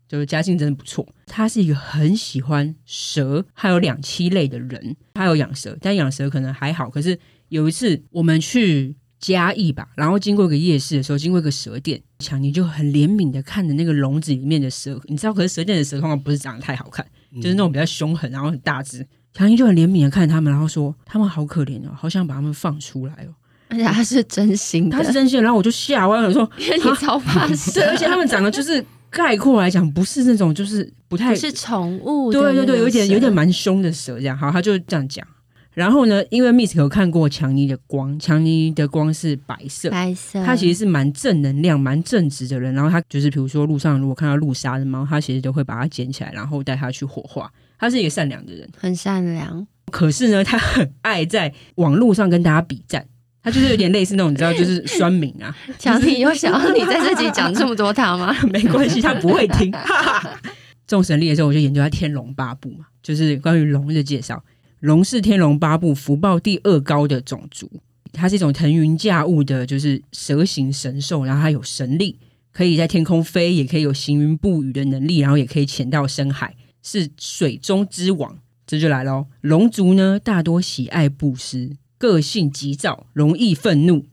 就是家境真的不错。他是一个很喜欢蛇还有两栖类的人，他有养蛇，但养蛇可能还好。可是有一次我们去嘉义吧，然后经过一个夜市的时候，经过一个蛇店，强尼就很怜悯的看着那个笼子里面的蛇，你知道，可是蛇店的蛇通常不是长得太好看，就是那种比较凶狠，然后很大只。强尼就很怜悯的看着他们，然后说他们好可怜哦，好想把他们放出来哦。而且他是真心的，他是真心的。然后我就吓歪了，说 因为你超怕蛇，对，而且他们长得就是概括来讲，不是那种就是不太不是宠物，对对对，有点有点蛮凶的蛇这样。好，他就这样讲。然后呢，因为 Miss 有看过强尼的光，强尼的光是白色，白色，他其实是蛮正能量、蛮正直的人。然后他就是比如说路上如果看到路杀的猫，他其实都会把它捡起来，然后带它去火化。他是一个善良的人，很善良。可是呢，他很爱在网络上跟大家比战。他就是有点类似那种，你知道，就是酸民啊。强尼有想要你在这集讲这么多他吗？没关系，他不会听。众神力的时候，我就研究他天龙八部嘛，就是关于龙的介绍。龙是天龙八部福报第二高的种族，它是一种腾云驾雾的，就是蛇形神兽。然后它有神力，可以在天空飞，也可以有行云布雨的能力，然后也可以潜到深海，是水中之王。这就来喽。龙族呢，大多喜爱布施。个性急躁，容易愤怒，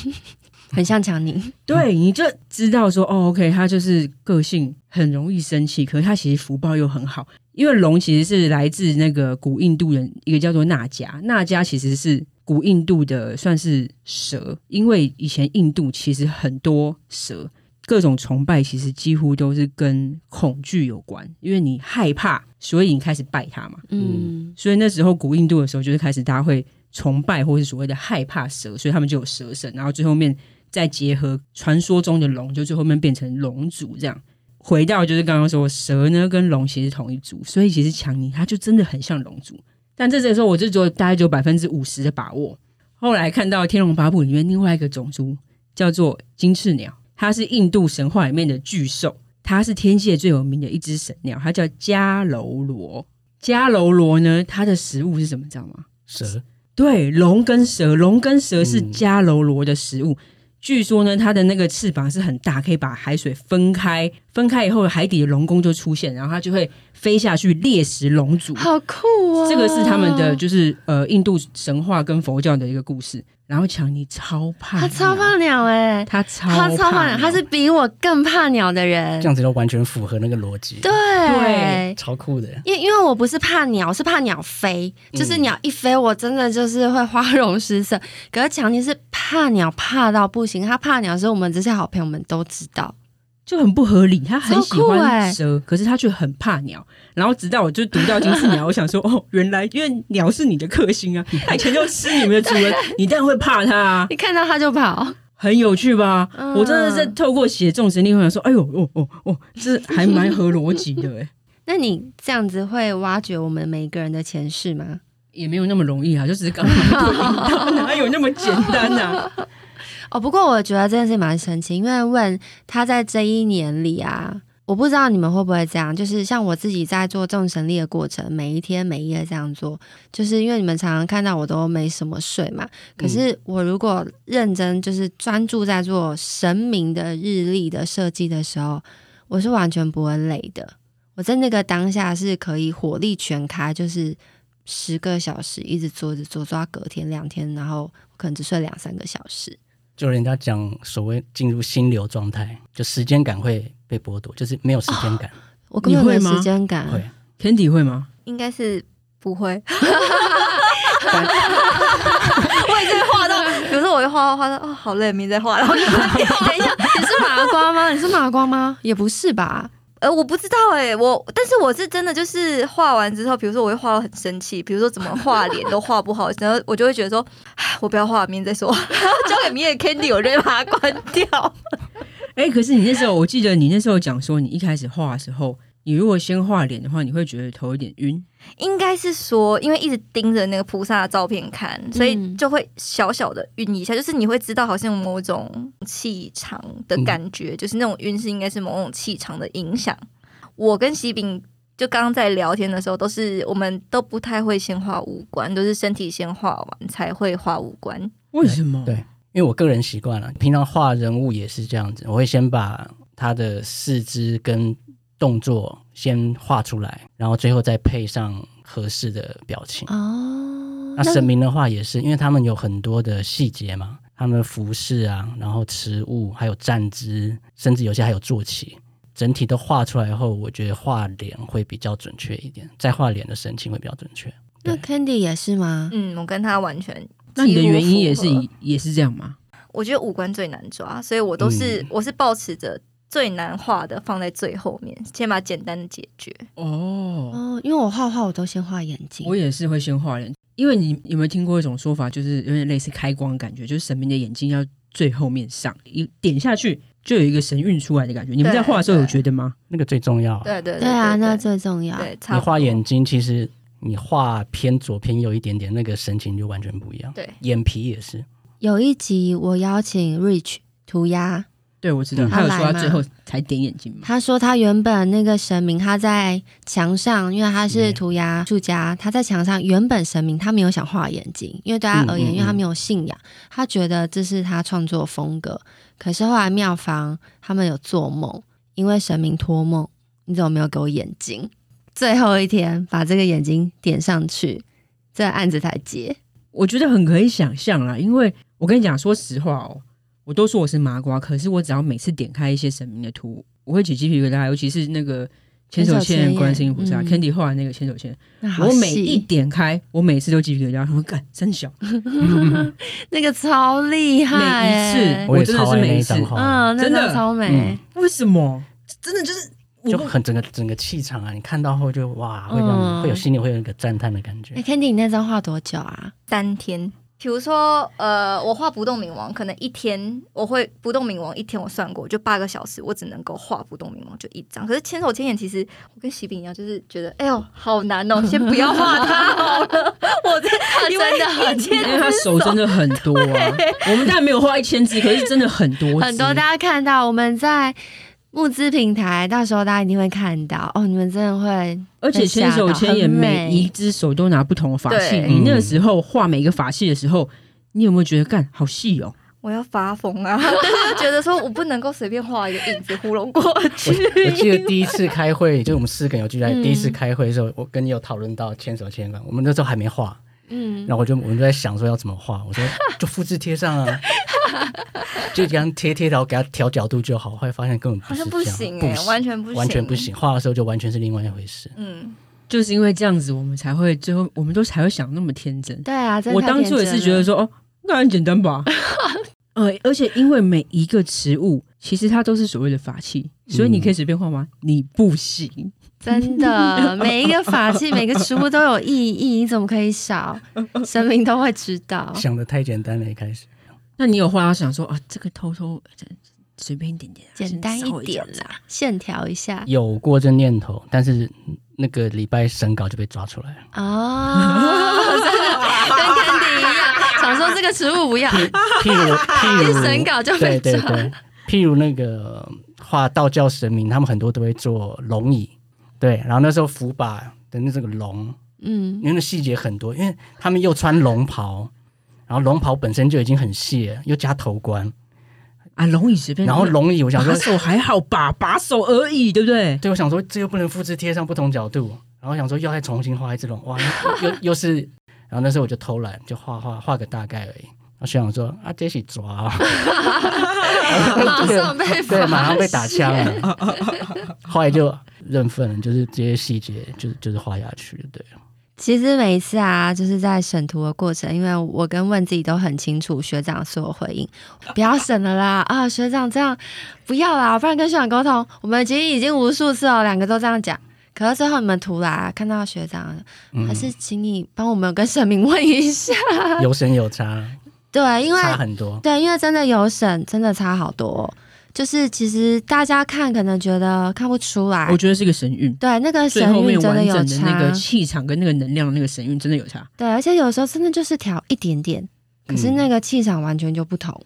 很像强尼。对，你就知道说，哦，OK，他就是个性很容易生气，可是他其实福报又很好。因为龙其实是来自那个古印度人，一个叫做纳迦。纳迦其实是古印度的算是蛇，因为以前印度其实很多蛇，各种崇拜其实几乎都是跟恐惧有关，因为你害怕，所以你开始拜它嘛。嗯，所以那时候古印度的时候，就是开始大家会。崇拜或是所谓的害怕蛇，所以他们就有蛇神，然后最后面再结合传说中的龙，就最后面变成龙族这样。回到就是刚刚说蛇呢跟龙其实同一族，所以其实强尼他就真的很像龙族。但这个时候我就只有大概只有百分之五十的把握。后来看到《天龙八部》里面另外一个种族叫做金翅鸟，它是印度神话里面的巨兽，它是天界最有名的一只神鸟，它叫迦楼罗。迦楼罗呢，它的食物是什么？知道吗？蛇。对，龙跟蛇，龙跟蛇是迦楼罗的食物。嗯、据说呢，它的那个翅膀是很大，可以把海水分开。分开以后，海底的龙宫就出现，然后它就会飞下去猎食龙族。好酷啊！这个是他们的，就是呃，印度神话跟佛教的一个故事。然后强尼超怕，他超怕鸟哎、欸，他超他超怕鸟，他是比我更怕鸟的人。这样子就完全符合那个逻辑，对对，超酷的。因因为我不是怕鸟，是怕鸟飞，就是鸟一飞，我真的就是会花容失色。可是强尼是怕鸟怕到不行，他怕鸟的时候，我们这些好朋友们都知道。就很不合理，他很喜欢蛇，欸、可是他却很怕鸟。然后直到我就读到金丝鸟，我想说，哦，原来因为鸟是你的克星啊，以前就吃你们的主人，你当然会怕它啊。你看到它就跑，很有趣吧？嗯、我真的是透过写众神力，我想说，哎呦，哦哦哦，这还蛮合逻辑的 哎。那你这样子会挖掘我们每一个人的前世吗？也没有那么容易啊，就只是刚刚哪有那么简单啊？哦，不过我觉得这件事蛮神奇，因为问他在这一年里啊，我不知道你们会不会这样，就是像我自己在做众神力的过程，每一天每一夜这样做，就是因为你们常常看到我都没什么睡嘛，可是我如果认真就是专注在做神明的日历的设计的时候，我是完全不会累的，我在那个当下是可以火力全开，就是十个小时一直做着做，做到隔天两天，然后可能只睡两三个小时。就人家讲所谓进入心流状态，就时间感会被剥夺，就是没有时间感。哦、我根本没时间感。会，Candy 会吗？应该是不会。我也在画到，比如说我会画画画到哦，好累，没再画了。等一下，你是麻瓜吗？你是麻瓜吗？也不是吧。呃，我不知道哎、欸，我但是我是真的就是画完之后，比如说我会画到很生气，比如说怎么画脸都画不好，然后我就会觉得说，我不要画，明天再说，交给明天 Candy，我就会把它关掉。哎、可是你那时候，我记得你那时候讲说，你一开始画的时候。你如果先画脸的话，你会觉得头有点晕。应该是说，因为一直盯着那个菩萨的照片看，所以就会小小的晕一下。嗯、就是你会知道，好像有某种气场的感觉，嗯、就是那种晕是应该是某种气场的影响。我跟喜饼就刚刚在聊天的时候，都是我们都不太会先画五官，都是身体先画完才会画五官。为什么？对，因为我个人习惯了，平常画人物也是这样子，我会先把他的四肢跟动作先画出来，然后最后再配上合适的表情。哦，那神明的话也是，因为他们有很多的细节嘛，他们的服饰啊，然后持物，还有站姿，甚至有些还有坐骑，整体都画出来后，我觉得画脸会比较准确一点，再画脸的神情会比较准确。那 Candy 也是吗？嗯，我跟他完全。那你的原因也是也是这样吗？我觉得五官最难抓，所以我都是、嗯、我是抱持着最难画的放在最后面，先把简单的解决。哦哦，因为我画画我都先画眼睛，我也是会先画脸，因为你有没有听过一种说法，就是有点类似开光的感觉，就是神明的眼睛要最后面上，一点下去就有一个神韵出来的感觉。你们在画的时候有觉得吗？那个最重要。对对对，对，对啊，那最重要。对，你画眼睛其实。你画偏左偏右一点点，那个神情就完全不一样。对，眼皮也是。有一集我邀请 Rich 涂鸦，对，我知道。他有说他最后才点眼睛吗。他说他原本那个神明他在墙上，因为他是涂鸦术家，他在墙上原本神明他没有想画眼睛，因为对他而言，因为他没有信仰，他觉得这是他创作风格。可是后来庙方他们有做梦，因为神明托梦，你怎么没有给我眼睛？最后一天把这个眼睛点上去，这案子才结。我觉得很可以想象啦，因为我跟你讲，说实话哦，我都说我是麻瓜，可是我只要每次点开一些神明的图，我会起鸡皮疙瘩，尤其是那个千手千眼观世音菩萨、嗯、，Candy 画的那个千手千眼，我每一点开，我每次都鸡皮疙瘩，我干真小，那个超厉害，每一次我真的是每一次，嗯，真的超美，为什么？真的就是。就很整个整个气场啊！你看到后就哇，会让你、嗯、会有心里会有一个赞叹的感觉。哎，Candy，你那张画多久啊？三天。比如说，呃，我画不动冥王，可能一天我会不动冥王一天，我算过就八个小时，我只能够画不动冥王就一张。可是千手千眼，其实我跟喜饼一样，就是觉得哎呦好难哦，先不要画它好了。我这真的很因为他手真的很多啊。我们当然没有画一千只，可是真的很多很多。大家看到我们在。募资平台，到时候大家一定会看到哦！你们真的会，而且牵手牵也，每一只手都拿不同的法器。你那个时候画每一个法器的时候，你有没有觉得干好细哦？我要发疯啊！觉得说我不能够随便画一个影子糊弄过去我。我记得 第一次开会，就我们四个人有聚在第一次开会的时候，我跟你有讨论到牵手千眼，我们那时候还没画。嗯，然后我就我们就在想说要怎么画，我说 就复制贴上啊，就这样贴贴，然后给它调角度就好。后来发现根本不是这样，不行哎，完全不行，完全不行。画的时候就完全是另外一回事。嗯，就是因为这样子，我们才会最后我们都才会想那么天真。对啊，我当初也是觉得说哦，那很简单吧。呃，而且因为每一个植物其实它都是所谓的法器，所以你可以随便画吗？你不行。真的，每一个法器、每个植物都有意义，你怎么可以少？神明都会知道。想的太简单了，一开始。那你有话要想说啊？这个偷偷随便一点点，简单一点啦，线条一下。有过这念头，但是那个礼拜审稿就被抓出来了。哦，真的跟天敌一样，想说这个植物不要。譬如譬如审稿就被抓。对对对，譬如那个画道教神明，他们很多都会做龙椅。对，然后那时候福把的那这个龙，嗯，因为那细节很多，因为他们又穿龙袍，然后龙袍本身就已经很细了，又加头冠啊，龙椅随便，然后龙椅我想说，把手还好吧，把手而已，对不对？对，我想说这又不能复制贴上不同角度，然后想说要再重新画一只龙，哇，又又，又是，然后那时候我就偷懒，就画画画个大概而已。我学长说啊，这是抓，马上被 对，马上被打枪了，后来就。认份，就是这些细节，就是就是画下去，对。其实每一次啊，就是在审图的过程，因为我跟问自己都很清楚学长所有回应，不要审了啦啊！学长这样不要啦，不然跟学长沟通。我们其实已经无数次哦，两个都这样讲。可是最后你们图来看到学长，嗯、还是请你帮我们跟神明问一下，有审有差，对，因为差很多。对，因为真的有神，真的差好多。就是其实大家看可能觉得看不出来，我觉得是一个神韵。对，那个神韵真的有差。那个气场跟那个能量，那个神韵真的有差。对，而且有时候真的就是调一点点，可是那个气场完全就不同。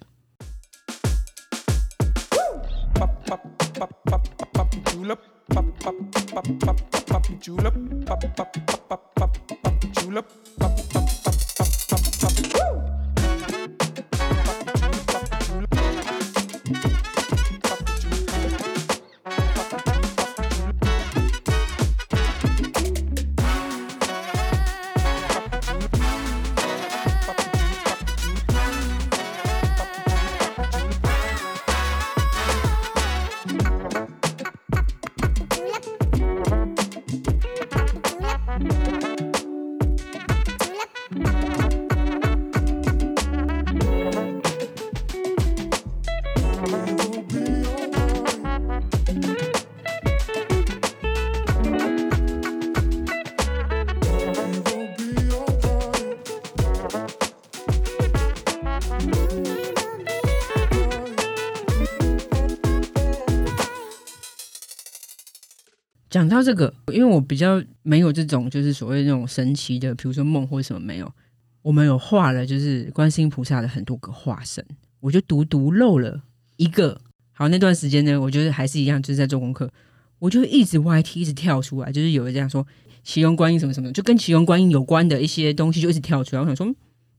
讲到这个，因为我比较没有这种就是所谓那种神奇的，比如说梦或者什么没有。我们有画了，就是观世音菩萨的很多个化身，我就独独漏了一个。好，那段时间呢，我觉得还是一样，就是在做功课，我就一直 YT 一直跳出来，就是有人这样说启用观音什么什么，就跟启用观音有关的一些东西就一直跳出来。我想说，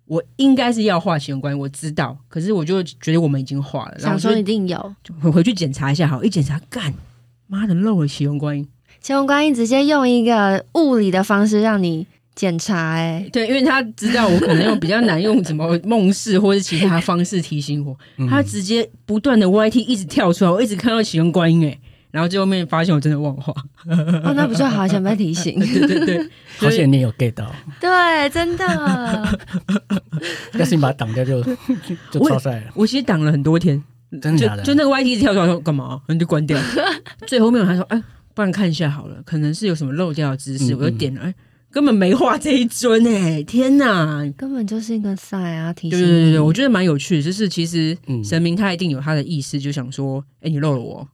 我应该是要画启用观音，我知道，可是我就觉得我们已经画了，然后想说一定有，我回去检查一下。好，一检查，干，妈的漏了启用观音。启用观音直接用一个物理的方式让你检查，哎、欸，对，因为他知道我可能用比较难用什么梦视或者其他方式提醒我，嗯、他直接不断的 YT 一直跳出来，我一直看到启用观音，哎，然后最后面发现我真的忘画，哦，那不就好，想被提醒，对对对，好险你有 get 到，对，真的，要是你把它挡掉就就超帅了。我，我其实挡了很多天，真的假的？就那个 YT 一直跳出来说干嘛，然后就关掉，最后面他说，哎，不然看一下好了，可能是有什么漏掉的知识，嗯嗯我就点了，哎。根本没画这一尊哎、欸！天哪，根本就是一个赛啊！提醒对对对，我觉得蛮有趣的，就是其实神明他一定有他的意思，就想说，哎、欸，你漏了我。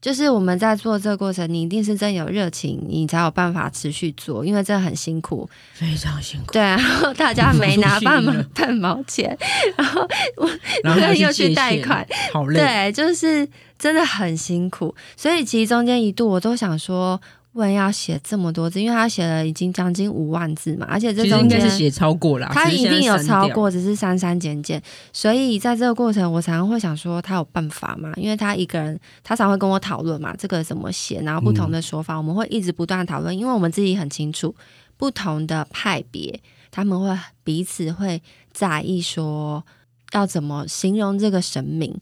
就是我们在做这个过程，你一定是真有热情，你才有办法持续做，因为这很辛苦，非常辛苦。对啊，然后大家没拿半毛 半毛钱，然后我然后又去贷款，好累。对，就是真的很辛苦，所以其实中间一度我都想说。问要写这么多字，因为他写了已经将近五万字嘛，而且这中间应该是写超过了，他一定有超过，只是删删减减。所以在这个过程，我常常会想说，他有办法吗？因为他一个人，他常会跟我讨论嘛，这个怎么写，然后不同的说法，嗯、我们会一直不断讨论，因为我们自己很清楚，不同的派别，他们会彼此会在意说要怎么形容这个神明。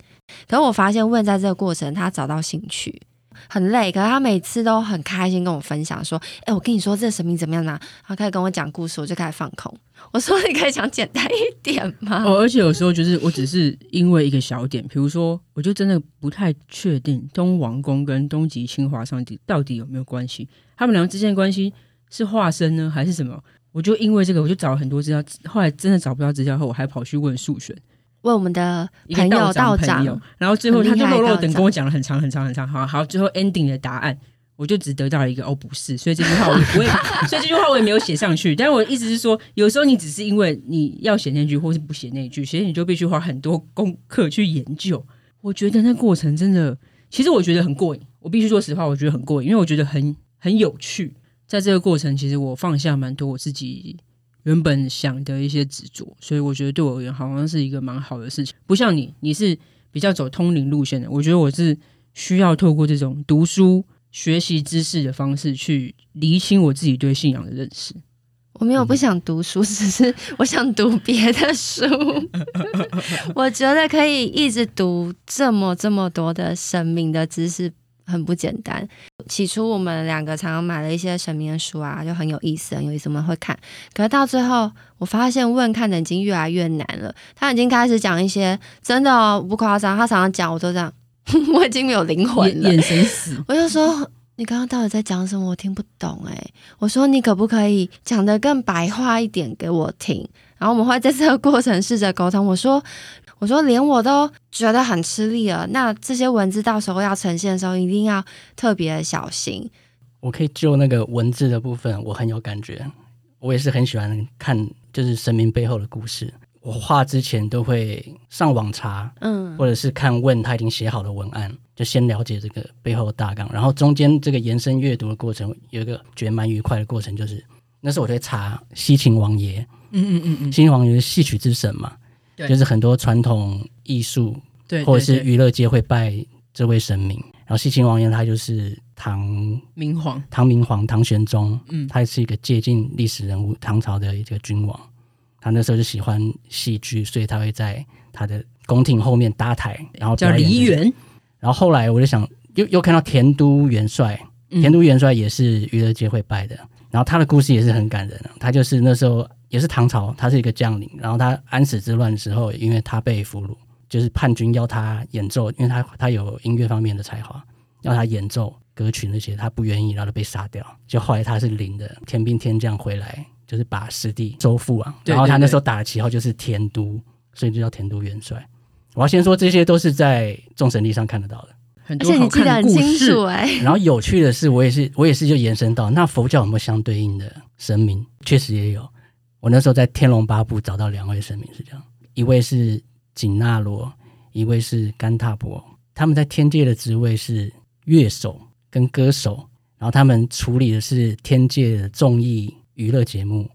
可是我发现问在这个过程，他找到兴趣。很累，可是他每次都很开心跟我分享说：“哎、我跟你说这神明怎么样呢？”他开始跟我讲故事，我就开始放空。我说：“你可以讲简单一点吗？”哦，而且有时候就是我只是因为一个小点，比如说，我就真的不太确定东王公跟东极清华上帝到底有没有关系，他们两个之间的关系是化身呢，还是什么？我就因为这个，我就找了很多资料，后来真的找不到资料后，我还跑去问数学。问我们的朋友道长，然后最后他就落落等跟我讲了很长很长很长，好好，最后 ending 的答案，我就只得到了一个哦，不是，所以这句话我也不会，所以这句话我也没有写上去。但是我的意思是说，有时候你只是因为你要写那句，或是不写那句，所以你就必须花很多功课去研究。我觉得那过程真的，其实我觉得很过瘾。我必须说实话，我觉得很过瘾，因为我觉得很很有趣。在这个过程，其实我放下蛮多我自己。原本想的一些执着，所以我觉得对我而言好像是一个蛮好的事情。不像你，你是比较走通灵路线的。我觉得我是需要透过这种读书、学习知识的方式去厘清我自己对信仰的认识。我没有不想读书，只是我想读别的书。我觉得可以一直读这么这么多的生命的知识。很不简单。起初我们两个常常买了一些神明的书啊，就很有意思，很有意思，我们会看。可是到最后，我发现问看的已经越来越难了。他已经开始讲一些真的哦，不夸张，他常常讲，我都这样，我已经没有灵魂了，眼神死。我就说，你刚刚到底在讲什么？我听不懂哎。我说，你可不可以讲得更白话一点给我听？然后我们会在这个过程试着沟通。我说。我说，连我都觉得很吃力了。那这些文字到时候要呈现的时候，一定要特别的小心。我可以就那个文字的部分，我很有感觉。我也是很喜欢看，就是神明背后的故事。我画之前都会上网查，嗯，或者是看问他已经写好的文案，就先了解这个背后的大纲。然后中间这个延伸阅读的过程，有一个觉得蛮愉快的过程，就是那时候我在查西秦王爷，嗯嗯嗯嗯，西秦王爷是戏曲之神嘛。就是很多传统艺术，对，或者是娱乐界会拜这位神明。然后西秦王爷他就是唐明皇，唐明皇唐玄宗，嗯，他也是一个接近历史人物，唐朝的一个君王。他那时候就喜欢戏剧，所以他会在他的宫廷后面搭台，然后叫梨园。然后后来我就想，又又看到田都元帅，田都元帅也是娱乐界会拜的。然后他的故事也是很感人，他就是那时候。也是唐朝，他是一个将领。然后他安史之乱的时候，因为他被俘虏，就是叛军要他演奏，因为他他有音乐方面的才华，要他演奏歌曲那些，他不愿意，然后就被杀掉。就后来他是领的天兵天将回来，就是把失地收复啊。然后他那时候打的旗号就是天都，所以就叫天都元帅。我要先说，这些都是在众神历上看得到的。很多好看的故事哎。然后有趣的是，我也是我也是就延伸到那佛教有没有相对应的神明？确实也有。我那时候在《天龙八部》找到两位神明是这样，一位是紧那罗，一位是甘塔婆。他们在天界的职位是乐手跟歌手，然后他们处理的是天界的综艺娱乐节目。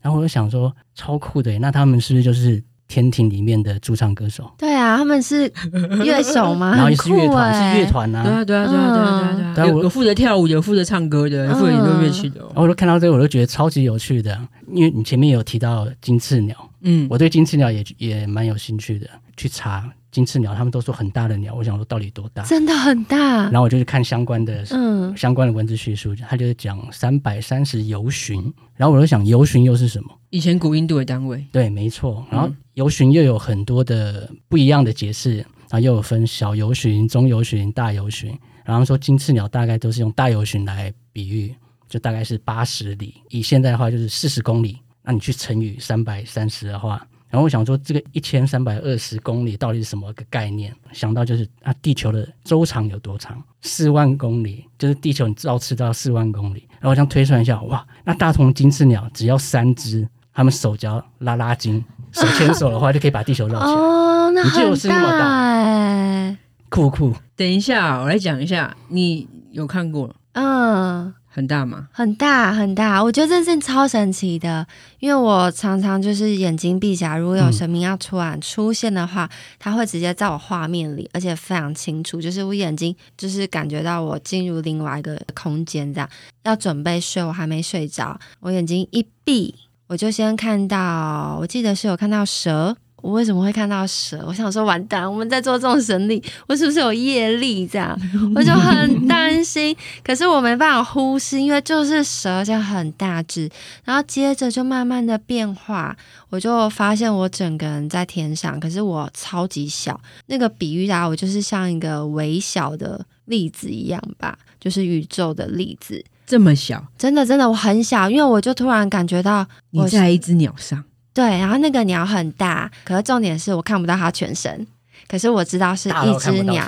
然后我就想说，超酷的，那他们是不是就是天庭里面的驻唱歌手？对啊，他们是 乐手吗？然后也是乐团，是乐团啊。对啊，对啊，对啊，对啊，对啊。对啊，有有负责跳舞，有负责唱歌的，有负责演奏乐器的。然后我就看到这个，我就觉得超级有趣的，因为你前面有提到金翅鸟，嗯，我对金翅鸟也也蛮有兴趣的，去查。金翅鸟，他们都说很大的鸟，我想说到底多大？真的很大。然后我就去看相关的，嗯，相关的文字叙述，他就是讲三百三十游巡。然后我就想，游巡又是什么？以前古印度的单位。对，没错。然后游巡又有很多的不一样的解释，然后又有分小游巡、中游巡、大游巡。然后说金翅鸟大概都是用大游巡来比喻，就大概是八十里，以现在的话就是四十公里。那你去乘以三百三十的话。然后我想说，这个一千三百二十公里到底是什么个概念？想到就是啊，地球的周长有多长？四万公里，就是地球你绕赤道四万公里。然后我想推算一下，哇，那大同金翅鸟只要三只，它们手脚拉拉筋，手牵手的话就可以把地球绕起来。哦，那很大，酷酷。等一下，我来讲一下，你有看过？嗯。很大吗？很大很大，我觉得这是超神奇的，因为我常常就是眼睛闭起来，如果有神明要突然出现的话，他、会直接在我画面里，而且非常清楚，就是我眼睛就是感觉到我进入另外一个空间，这样要准备睡，我还没睡着，我眼睛一闭，我就先看到，我记得是有看到蛇。我为什么会看到蛇？我想说，完蛋，我们在做这种神力，我是不是有业力？这样我就很担心。可是我没办法忽视，因为就是蛇，就很大只。然后接着就慢慢的变化，我就发现我整个人在天上，可是我超级小。那个比喻啊，我就是像一个微小的粒子一样吧，就是宇宙的粒子，这么小，真的真的我很小，因为我就突然感觉到你在一只鸟上。对，然后那个鸟很大，可是重点是我看不到它全身，可是我知道是一只鸟。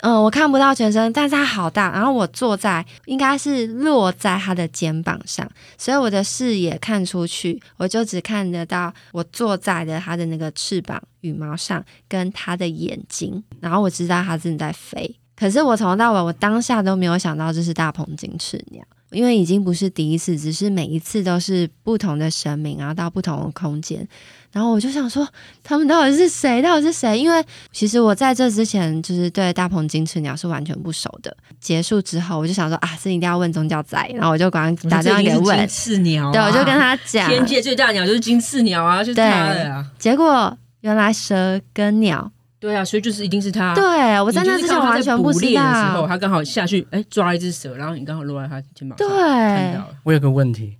嗯，我看不到全身，但是它好大。然后我坐在，应该是落在它的肩膀上，所以我的视野看出去，我就只看得到我坐在的它的那个翅膀羽毛上，跟它的眼睛。然后我知道它正在飞，可是我从头到尾，我当下都没有想到这是大鹏金翅鸟。因为已经不是第一次，只是每一次都是不同的神明，然后到不同的空间，然后我就想说，他们到底是谁？到底是谁？因为其实我在这之前就是对大鹏金翅鸟是完全不熟的。结束之后，我就想说啊，这一定要问宗教仔，然后我就赶快打电话给问金翅鸟，对，我就跟他讲，天界最大鸟就是金翅鸟啊，就是他的啊。结果原来蛇跟鸟。对啊，所以就是一定是他。对，我在那之前完全不知道。捕猎的时候，他刚好下去，哎，抓一只蛇，然后你刚好落在他肩膀上。对，我有个问题，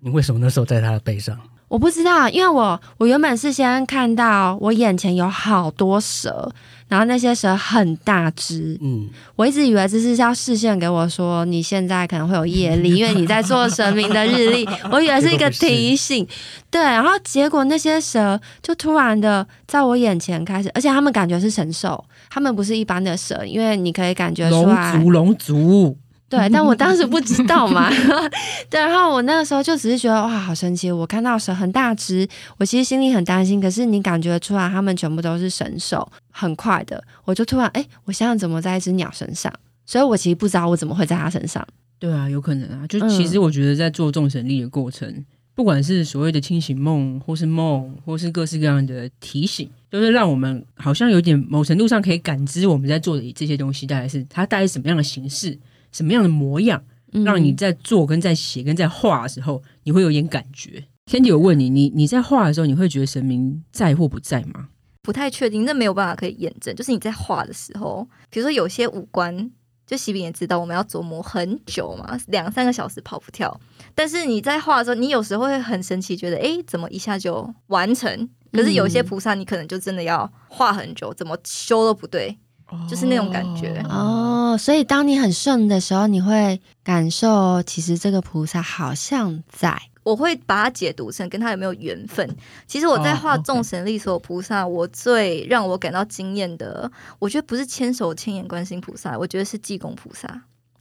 你为什么那时候在他的背上？我不知道，因为我我原本是先看到我眼前有好多蛇，然后那些蛇很大只，嗯，我一直以为这是要视线给我说，你现在可能会有业力，因为你在做神明的日历，我以为是一个提醒，对，然后结果那些蛇就突然的在我眼前开始，而且他们感觉是神兽，他们不是一般的蛇，因为你可以感觉出来。龙族龙族。对，但我当时不知道嘛。对，然后我那个时候就只是觉得哇，好神奇！我看到蛇很大只，我其实心里很担心。可是你感觉出来，他们全部都是神兽，很快的，我就突然哎，我想想怎么在一只鸟身上？所以我其实不知道我怎么会在它身上。对啊，有可能啊。就其实我觉得在做众神力的过程，嗯、不管是所谓的清醒梦，或是梦，或是各式各样的提醒，就是让我们好像有点某程度上可以感知我们在做的这些东西，大概是它带来什么样的形式。什么样的模样，让你在做、跟在写、跟在画的时候，你会有点感觉？天迪，我问你，你你在画的时候，你会觉得神明在或不在吗？不太确定，那没有办法可以验证。就是你在画的时候，比如说有些五官，就喜饼也知道，我们要琢磨很久嘛，两三个小时跑不跳。但是你在画的时候，你有时候会很神奇，觉得哎，怎么一下就完成？可是有些菩萨，你可能就真的要画很久，怎么修都不对。就是那种感觉哦，所以当你很顺的时候，你会感受其实这个菩萨好像在。我会把它解读成跟他有没有缘分。其实我在画众神力所菩萨，我最让我感到惊艳的，我觉得不是千手千眼观世音菩萨，我觉得是济公菩萨。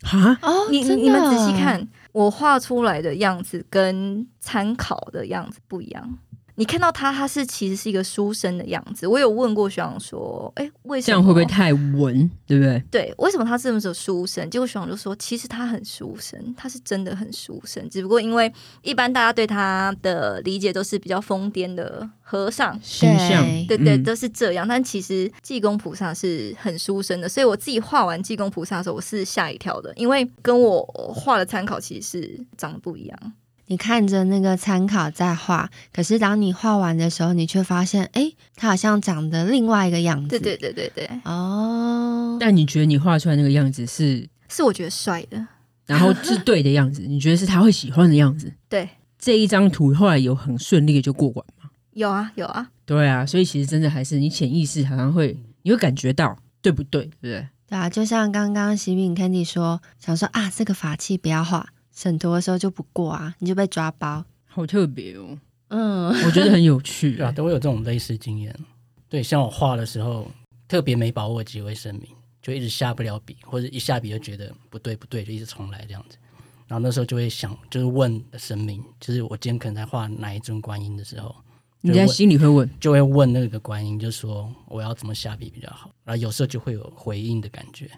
啊哦，你你们仔细看，我画出来的样子跟参考的样子不一样。你看到他，他是其实是一个书生的样子。我有问过学长说，哎、欸，为什么这样会不会太文，对不对？对，为什么他这么说书生？结果学长就说，其实他很书生，他是真的很书生，只不过因为一般大家对他的理解都是比较疯癫的和尚形象，对对，对，都是这样。嗯、但其实济公菩萨是很书生的，所以我自己画完济公菩萨的时候，我是吓一跳的，因为跟我画的参考其实是长得不一样。你看着那个参考在画，可是当你画完的时候，你却发现，哎，它好像长得另外一个样子。对对对对对。哦。但你觉得你画出来那个样子是？是我觉得帅的，然后是对的样子。你觉得是他会喜欢的样子？对。这一张图后来有很顺利的就过关吗？有啊，有啊。对啊，所以其实真的还是你潜意识好像会，你会感觉到，对不对？对不对？对啊，就像刚刚喜饼 Candy 说，想说啊，这个法器不要画。审图的时候就不过啊，你就被抓包，好特别哦。嗯，我觉得很有趣，对啊，都会有这种类似经验。对，像我画的时候，特别没把握几位神明，就一直下不了笔，或者一下笔就觉得不对不对，就一直重来这样子。然后那时候就会想，就是问神明，就是我今天可能在画哪一尊观音的时候，你在心里会问，就会问那个观音，就说我要怎么下笔比较好。然后有时候就会有回应的感觉。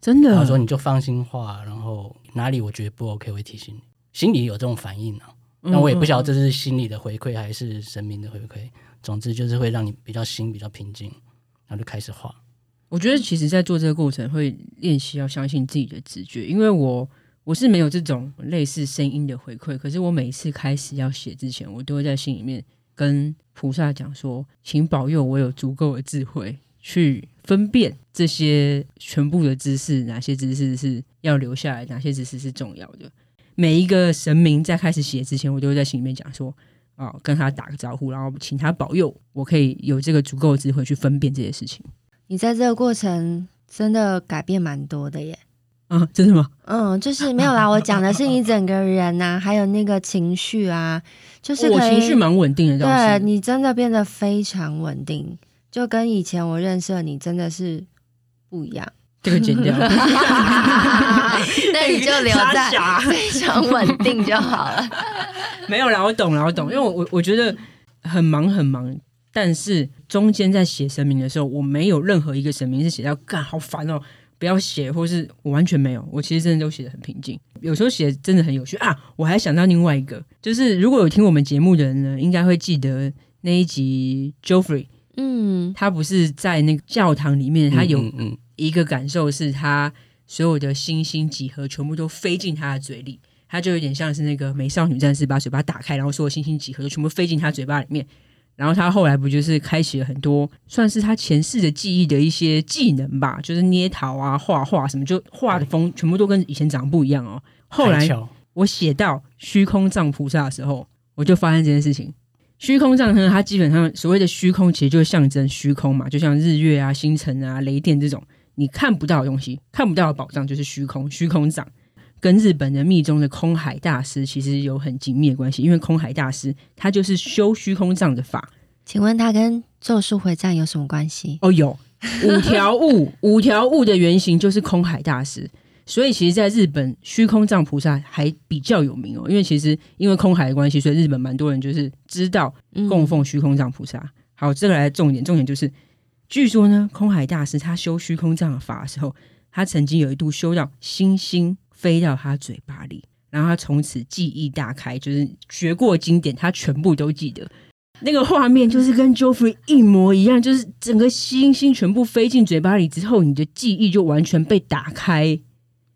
真的，他说你就放心画，然后哪里我觉得不 OK，我会提醒你。心里有这种反应啊，那我也不晓得这是心理的回馈还是神明的回馈。总之就是会让你比较心比较平静，然后就开始画。我觉得其实，在做这个过程会练习要相信自己的直觉，因为我我是没有这种类似声音的回馈，可是我每一次开始要写之前，我都会在心里面跟菩萨讲说，请保佑我有足够的智慧。去分辨这些全部的知识，哪些知识是要留下来，哪些知识是重要的。每一个神明在开始写之前，我都会在心里面讲说：“哦，跟他打个招呼，然后请他保佑，我可以有这个足够的智慧去分辨这些事情。”你在这个过程真的改变蛮多的耶！啊，真的吗？嗯，就是没有啦。我讲的是你整个人呐、啊，还有那个情绪啊，就是我情绪蛮稳定的。对，你真的变得非常稳定。就跟以前我认识的你真的是不一样，这个剪掉，那你就留在 非常稳定就好了。没有啦，我懂了，我懂，因为我我我觉得很忙很忙，但是中间在写神明的时候，我没有任何一个神明是写到干好烦哦，不要写，或是我完全没有，我其实真的都写的很平静。有时候写真的很有趣啊！我还想到另外一个，就是如果有听我们节目的人呢，应该会记得那一集 Joffrey。嗯，他不是在那个教堂里面，他有一个感受是他所有的星星几何全部都飞进他的嘴里，他就有点像是那个美少女战士把嘴巴打开，然后所有星星几何就全部飞进他嘴巴里面。然后他后来不就是开启了很多算是他前世的记忆的一些技能吧，就是捏陶啊、画画什么，就画的风全部都跟以前长得不一样哦。后来我写到虚空藏菩萨的时候，我就发现这件事情。虚空藏呢，它基本上所谓的虚空，其实就象征虚空嘛，就像日月啊、星辰啊、雷电这种你看不到的东西，看不到的宝藏就是虚空。虚空藏跟日本的密宗的空海大师其实有很紧密的关系，因为空海大师他就是修虚空藏的法。请问他跟咒术回战有什么关系？哦，有五条悟，五条悟的原型就是空海大师。所以，其实，在日本，虚空藏菩萨还比较有名哦。因为其实因为空海的关系，所以日本蛮多人就是知道供奉虚空藏菩萨。嗯、好，这个来重点，重点就是，据说呢，空海大师他修虚空藏的法的时候，他曾经有一度修到星星飞到他嘴巴里，然后他从此记忆大开，就是学过经典，他全部都记得。那个画面就是跟 Joffrey 一模一样，就是整个星星全部飞进嘴巴里之后，你的记忆就完全被打开。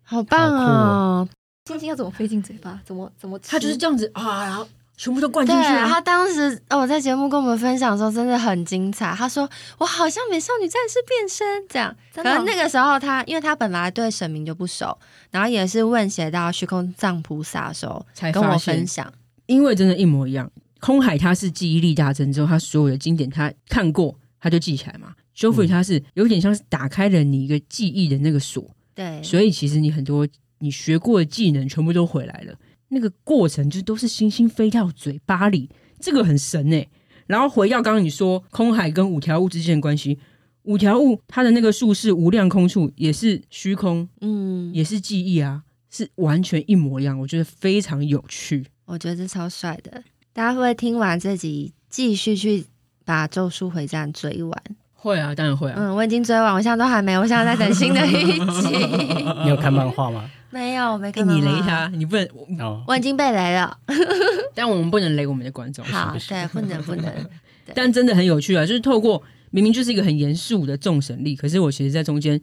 好棒哦！星星要怎么飞进嘴巴？怎么怎么吃？他就是这样子啊，然后全部都灌进去。他当时哦，在节目跟我们分享的时候，真的很精彩。他说：“我好像美少女战士变身这样。”可能那个时候他，因为他本来对神明就不熟，然后也是问写到虚空藏菩萨的时候，才跟我分享。因为真的，一模一样。空海他是记忆力大增之后，他所有的经典他看过，他就记起来嘛。Joffrey 他是有点像是打开了你一个记忆的那个锁。对，所以其实你很多你学过的技能全部都回来了。那个过程就都是星星飞到嘴巴里，这个很神哎。然后回到刚刚你说空海跟五条悟之间的关系，五条悟他的那个术是无量空处也是虚空，嗯，也是记忆啊，是完全一模一样，我觉得非常有趣。我觉得这超帅的，大家会不会听完这集继续去把《咒术回战》追完？会啊，当然会啊。嗯，我已经追完，我现在都还没，我现在在等新的一集。你有看漫画吗？没有，没看。你雷他，你不能。哦，我已经被雷了。但我们不能雷我们的观众。好，对，不能不能。但真的很有趣啊，就是透过明明就是一个很严肃的众神力，可是我其实在中间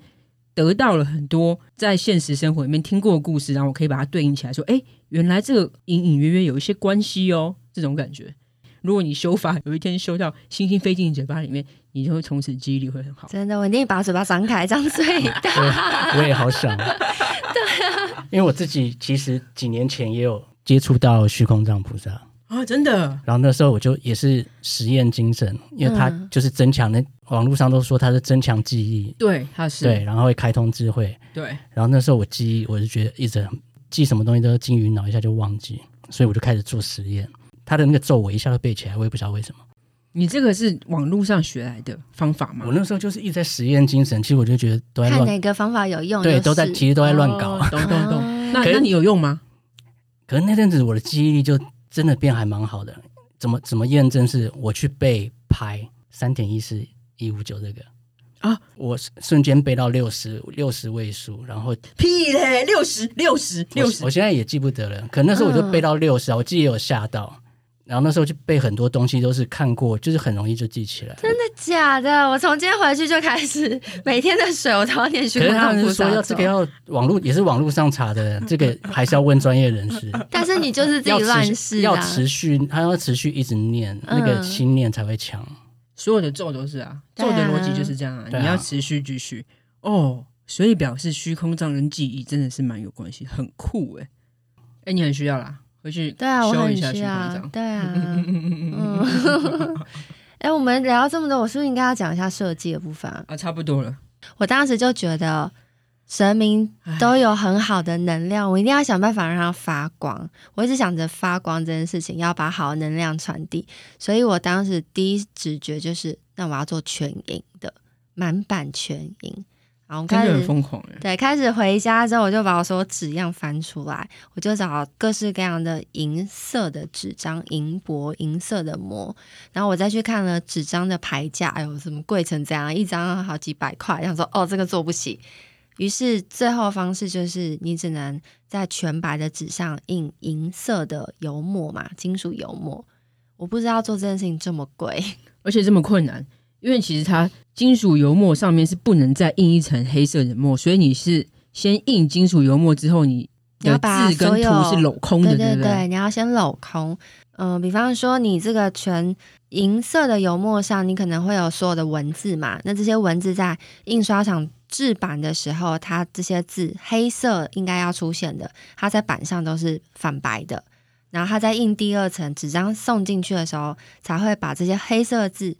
得到了很多在现实生活里面听过的故事，然后我可以把它对应起来，说，哎，原来这个隐隐约约有一些关系哦，这种感觉。如果你修法有一天修到星星飞进你嘴巴里面，你就会从此记忆力会很好。真的，我一定把嘴巴张开，张最大。我也好想。对啊，因为我自己其实几年前也有接触到虚空藏菩萨啊，真的。然后那时候我就也是实验精神，因为他就是增强那网络上都说他是增强记忆，对，他是对，然后会开通智慧，对。然后那时候我记忆，我就觉得一直记什么东西都金鱼脑，一下就忘记，所以我就开始做实验。他的那个咒我一下就背起来，我也不知道为什么。你这个是网络上学来的方法吗？我那时候就是一直在实验精神，其实我就觉得都在乱。看哪个方法有用，对，都在其实都在乱搞。懂懂懂。那那你有用吗？可是那阵子我的记忆力就真的变还蛮好的。怎么怎么验证？是我去背拍三点一四一五九这个啊，我瞬间背到六十六十位数，然后屁嘞，六十六十六十，我现在也记不得了。可那时候我就背到六十，我记得也有吓到。然后那时候就背很多东西，都是看过，就是很容易就记起来。真的假的？我从今天回去就开始每天的水，我都要念虚空藏菩萨咒。可是他们说要这个要网络，也是网络上查的，这个还是要问专业人士。但是你就是自己乱试啊，要持续，他要持续一直念，那个心念才会强。所有的咒都是啊，咒的逻辑就是这样啊，你要持续继续哦。所以表示虚空藏跟记忆真的是蛮有关系，很酷哎。哎，你很需要啦。回去对啊，我很需要。对啊，嗯，哎、欸，我们聊这么多，我是不是应该要讲一下设计的部分啊？啊，差不多了。我当时就觉得神明都有很好的能量，我一定要想办法让它发光。我一直想着发光这件事情，要把好的能量传递，所以我当时第一直觉就是，那我要做全银的，满版全银。然后开始疯狂对，开始回家之后，我就把我所有纸样翻出来，我就找各式各样的银色的纸张、银箔、银色的膜，然后我再去看了纸张的牌价，哎呦，怎么贵成这样？一张好几百块，想说哦，这个做不起。于是最后方式就是，你只能在全白的纸上印银色的油墨嘛，金属油墨。我不知道做这件事情这么贵，而且这么困难。因为其实它金属油墨上面是不能再印一层黑色的墨，所以你是先印金属油墨之后，你的字跟图是镂空的，对对对，你要先镂空。嗯、呃，比方说你这个全银色的油墨上，你可能会有所有的文字嘛，那这些文字在印刷厂制版的时候，它这些字黑色应该要出现的，它在板上都是反白的，然后它在印第二层纸张送进去的时候，才会把这些黑色字。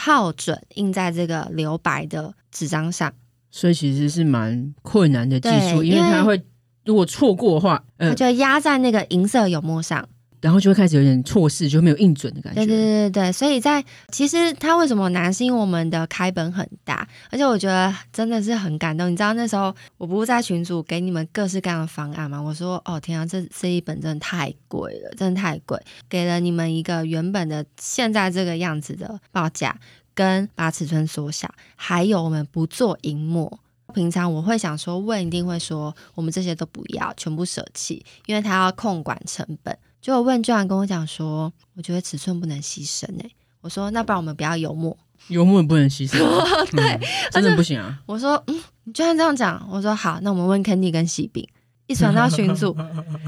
套准印在这个留白的纸张上，所以其实是蛮困难的技术，因为它会如果错过的话，它就压在那个银色油墨上，然后就会开始有点错视，就没有印准的感觉。对对对对，所以在其实它为什么难，是因为我们的开本很大，而且我觉得真的是很感动。你知道那时候我不是在群组给你们各式各样的方案吗？我说哦天啊，这这一本真的太贵了，真的太贵，给了你们一个原本的现在这个样子的报价，跟把尺寸缩小，还有我们不做银墨。平常我会想说，问一定会说我们这些都不要，全部舍弃，因为他要控管成本。就我问居然跟我讲说，我觉得尺寸不能牺牲诶、欸。我说那不然我们不要油墨，油墨不能牺牲，对，嗯、真的不行啊。我说嗯，你居然这样讲，我说好，那我们问 Candy 跟喜饼，一传到群组，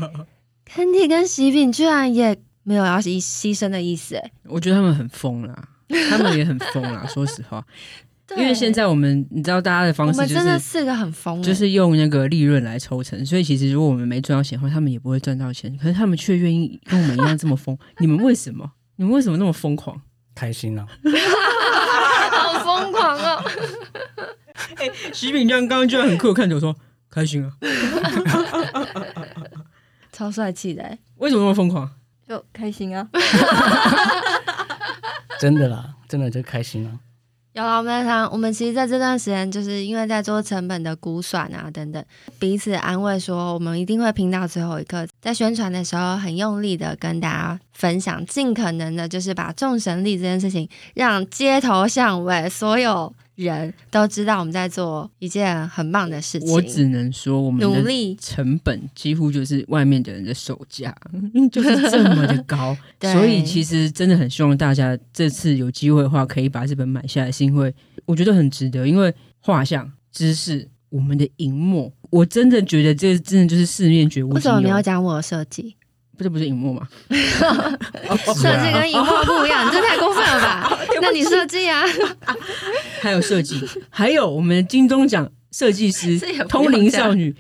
Candy 跟喜饼居然也没有要牺牺牲的意思诶、欸。我觉得他们很疯啦，他们也很疯啦，说实话。因为现在我们，你知道大家的方式就是，真的四个很疯，就是用那个利润来抽成。所以其实如果我们没赚到钱的话，他们也不会赚到钱。可是他们却愿意跟我们一样这么疯。你们为什么？你们为什么那么疯狂？开心啊！好疯狂哦！哎、欸，徐炳江刚刚居然很酷，看着我说开心啊！超帅气的。为什么那么疯狂？就开心啊！真的啦，真的就开心啊。有啦，我们常我们其实在这段时间，就是因为在做成本的估算啊等等，彼此安慰说，我们一定会拼到最后一刻。在宣传的时候，很用力的跟大家分享，尽可能的就是把众神力这件事情，让街头巷尾所有人都知道我们在做一件很棒的事情。我只能说，我们努力成本几乎就是外面的人的售价，就是这么的高。所以其实真的很希望大家这次有机会的话，可以把这本买下来，是因为我觉得很值得。因为画像、知识、我们的荧幕，我真的觉得这真的就是四面绝无。为什么没有讲我的设计？这不是荧幕吗？设计跟荧幕不一样，这太过分了吧？那你设计啊？还有设计，还有我们金钟奖设计师 通灵少女，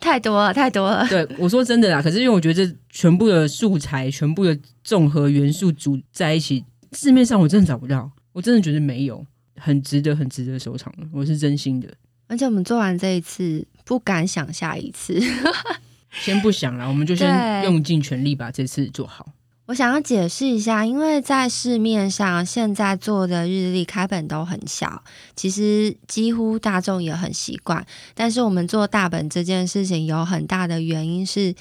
太多了，太多了。对，我说真的啦，可是因为我觉得这全部的素材，全部的综合元素组在一起，市面上我真的找不到，我真的觉得没有，很值得，很值得收藏，我是真心的。而且我们做完这一次，不敢想下一次。先不想了，我们就先用尽全力把这次做好。我想要解释一下，因为在市面上现在做的日历开本都很小，其实几乎大众也很习惯。但是我们做大本这件事情有很大的原因是，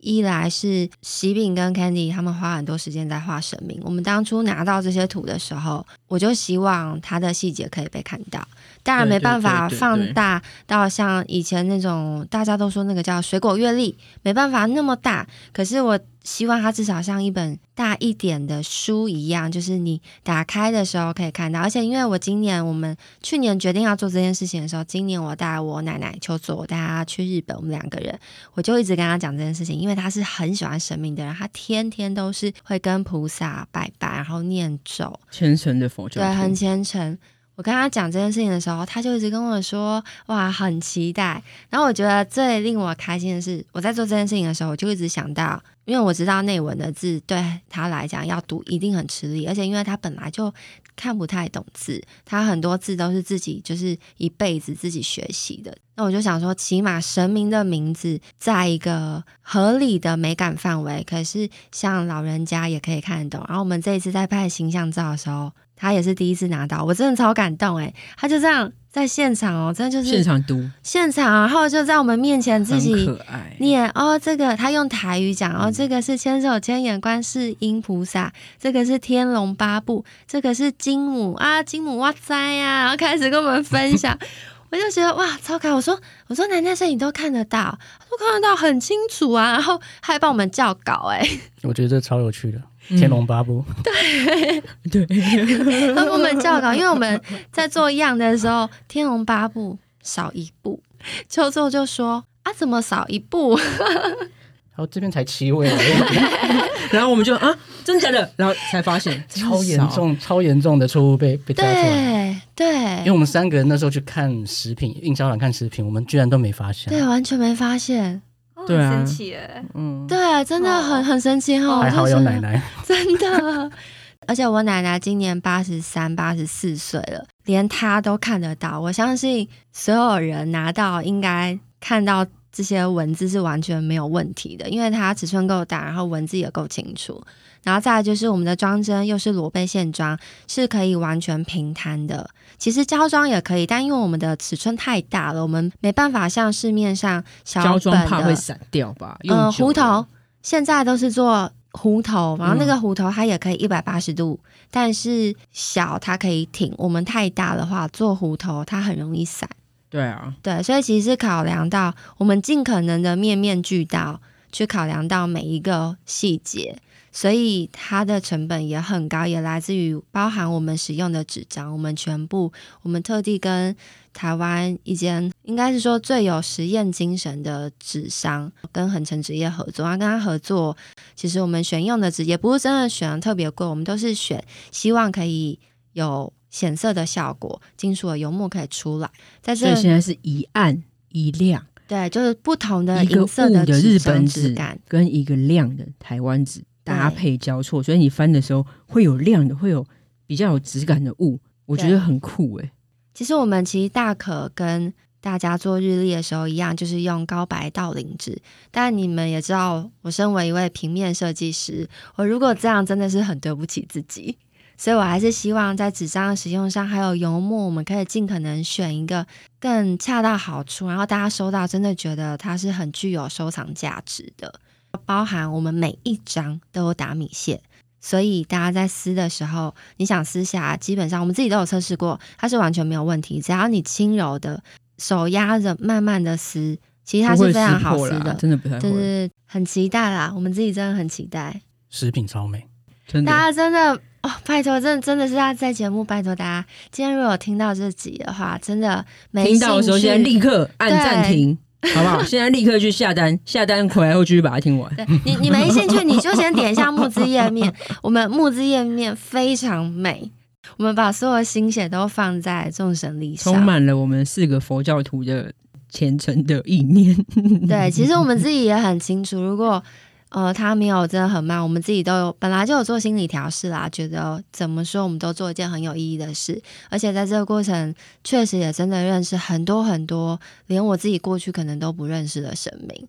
一来是喜饼跟 Candy 他们花很多时间在画神明。我们当初拿到这些图的时候，我就希望它的细节可以被看到。当然没办法放大到像以前那种大家都说那个叫水果阅历，没办法那么大。可是我希望它至少像一本大一点的书一样，就是你打开的时候可以看到。而且因为我今年我们去年决定要做这件事情的时候，今年我带我奶奶秋佐，我带她去日本，我们两个人，我就一直跟她讲这件事情，因为她是很喜欢神明的人，她天天都是会跟菩萨拜拜，然后念咒，虔诚的佛教，对，很虔诚。我跟他讲这件事情的时候，他就一直跟我说：“哇，很期待。”然后我觉得最令我开心的是，我在做这件事情的时候，我就一直想到，因为我知道内文的字对他来讲要读一定很吃力，而且因为他本来就看不太懂字，他很多字都是自己就是一辈子自己学习的。那我就想说，起码神明的名字在一个合理的美感范围，可是像老人家也可以看得懂。然后我们这一次在拍形象照的时候。他也是第一次拿到，我真的超感动诶，他就这样在现场哦，真的就是现场读，现场，然后就在我们面前自己念哦，这个他用台语讲哦，这个是千手千眼观世音菩萨，这个是天龙八部，这个是金母啊，金母哇塞呀，然后开始跟我们分享。我就觉得哇，超可爱！我说，我说，奶奶，这你都看得到，都看得到，很清楚啊。然后还帮我们校稿，哎，我觉得这超有趣的，《天龙八部》嗯。对。对，他帮我们校稿，因为我们在做样的时候，《天龙八部》少一部，秋秋就说啊，怎么少一部？然后这边才七位，然后我们就啊，真的假的，然后才发现超严重、超严重的错误被被抓出来。对，对，因为我们三个人那时候去看食品印销栏看食品，我们居然都没发现，对，完全没发现，对啊，神奇哎，嗯，对，真的很很神奇哈，还好有奶奶，真的，而且我奶奶今年八十三、八十四岁了，连她都看得到，我相信所有人拿到应该看到。这些文字是完全没有问题的，因为它尺寸够大，然后文字也够清楚。然后再来就是我们的装帧又是裸背线装，是可以完全平摊的。其实胶装也可以，但因为我们的尺寸太大了，我们没办法像市面上小本的胶装怕会散掉吧？嗯，弧头现在都是做弧头，然后那个弧头它也可以一百八十度，嗯，但是小它可以挺。我们太大的话，做弧头它很容易散。对啊，对，所以其实是考量到我们尽可能的面面俱到，去考量到每一个细节，所以它的成本也很高，也来自于包含我们使用的纸张，我们全部我们特地跟台湾一间应该是说最有实验精神的纸商，跟恒成纸业合作，然后跟他合作，其实我们选用的纸也不是真的选的特别贵，我们都是选希望可以有。显色的效果，金属的油墨可以出来。在这所以现在是一暗一亮，对，就是不同的银色的日本纸跟一个亮的台湾纸搭配交错，所以你翻的时候会有亮的，会有比较有质感的雾，我觉得很酷诶。其实我们其实大可跟大家做日历的时候一样，就是用高白倒领纸。但你们也知道，我身为一位平面设计师，我如果这样真的是很对不起自己。所以我还是希望在纸张的使用上，还有油墨，我们可以尽可能选一个更恰到好处，然后大家收到真的觉得它是很具有收藏价值的。包含我们每一张都有打米线，所以大家在撕的时候，你想撕下，基本上我们自己都有测试过，它是完全没有问题。只要你轻柔的。手压着，慢慢的撕，其实它是非常好撕的，真的不太会，就是很期待啦。我们自己真的很期待，食品超美，真的。大家真的哦，拜托，真的真的是要在节目拜托大家，今天如果有听到这集的话，真的没听到的时候，现在立刻按暂停，好不好？现在立刻去下单，下单回来后继续把它听完。对你你没兴趣，你就先点一下募资页面，我们募资页面非常美。我们把所有的心血都放在众神力上，充满了我们四个佛教徒的虔诚的意念。对，其实我们自己也很清楚，如果呃他没有真的很慢，我们自己都有本来就有做心理调试啦，觉得怎么说我们都做一件很有意义的事，而且在这个过程确实也真的认识很多很多，连我自己过去可能都不认识的神明，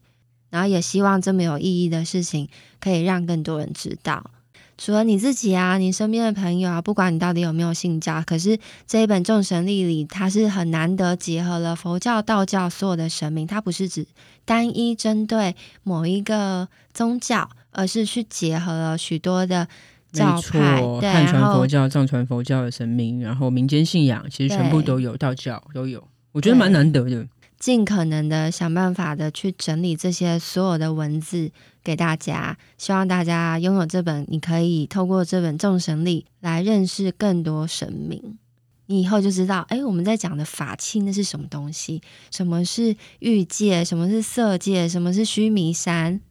然后也希望这么有意义的事情可以让更多人知道。除了你自己啊，你身边的朋友啊，不管你到底有没有信教，可是这一本众神历里，它是很难得结合了佛教、道教所有的神明，它不是指单一针对某一个宗教，而是去结合了许多的教派，对，汉传佛教、藏传佛教的神明，然后民间信仰其实全部都有，道教都有，我觉得蛮难得的。尽可能的想办法的去整理这些所有的文字给大家，希望大家拥有这本，你可以透过这本众神力来认识更多神明，你以后就知道，哎，我们在讲的法器那是什么东西？什么是欲界？什么是色界？什么是须弥山？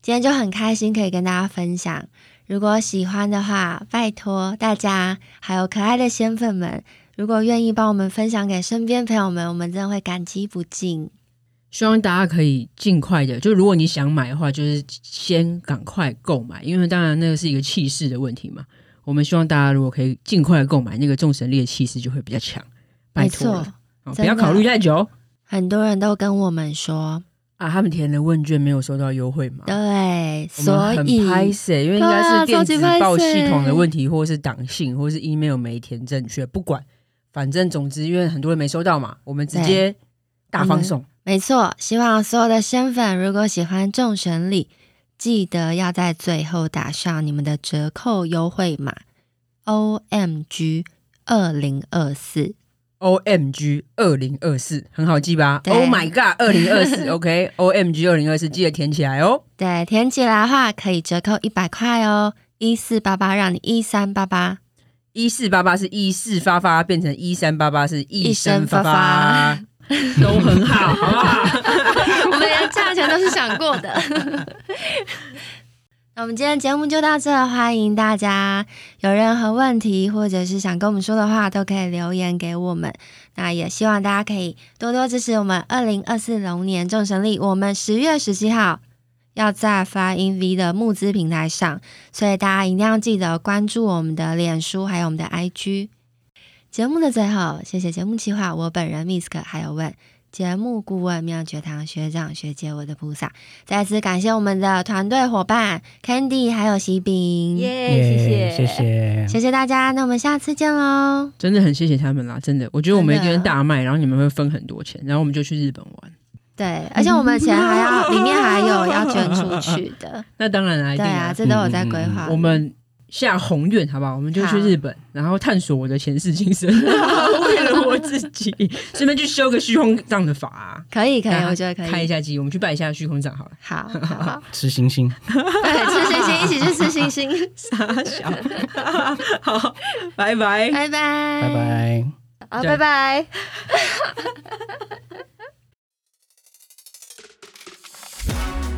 今天就很开心可以跟大家分享，如果喜欢的话，拜托大家还有可爱的仙粉们。如果愿意帮我们分享给身边朋友们，我们真的会感激不尽。希望大家可以尽快的，就如果你想买的话，就是先赶快购买，因为当然那个是一个气势的问题嘛。我们希望大家如果可以尽快购买，那个众神力的气势就会比较强。拜托，不要考虑太久。很多人都跟我们说啊，他们填的问卷没有收到优惠嘛。对，所以很拍死，因为应该是电子报系统的问题，或是党信，或是 email 没填正确，不管。反正总之，因为很多人没收到嘛，我们直接大放送。没错，希望所有的仙粉，如果喜欢众神礼，记得要在最后打上你们的折扣优惠码。OMG 二零二四。OMG 二零二四很好记吧？Oh my god 二零二四 OK OMG 二零二四记得填起来哦。对，填起来的话可以折扣一百块哦，一四八八让你一三八八。一四八八是一四发发，变成一三八八是一生发发，都很好，好不好？我们连价钱都是想过的。那我们今天节目就到这，欢迎大家有任何问题或者是想跟我们说的话，都可以留言给我们。那也希望大家可以多多支持我们二零二四龙年众神力，我们十月十七号。要在 Flying V 的募资平台上，所以大家一定要记得关注我们的脸书，还有我们的 IG。节目的最后，谢谢节目企划我本人 Misk，还有问节目顾问妙觉堂学长学姐，我的菩萨。再次感谢我们的团队伙伴 Candy 还有喜饼，耶、yeah，谢谢谢谢谢谢大家，那我们下次见喽！真的很谢谢他们啦，真的，我觉得我们一个人大卖，然后你们会分很多钱，然后我们就去日本玩。对，而且我们钱还要里面还有要捐出去的。那当然了，对啊，这都有在规划、嗯。我们下宏愿好不好？我们就去日本，然后探索我的前世今生，为了我自己，顺便去修个虚空藏的法。可以，可以，我觉得可以。开一下机，我们去拜一下虚空藏好了。好，吃星星。对，吃星星，一起去吃星星。傻笑。好，拜拜，拜拜，拜拜，拜拜。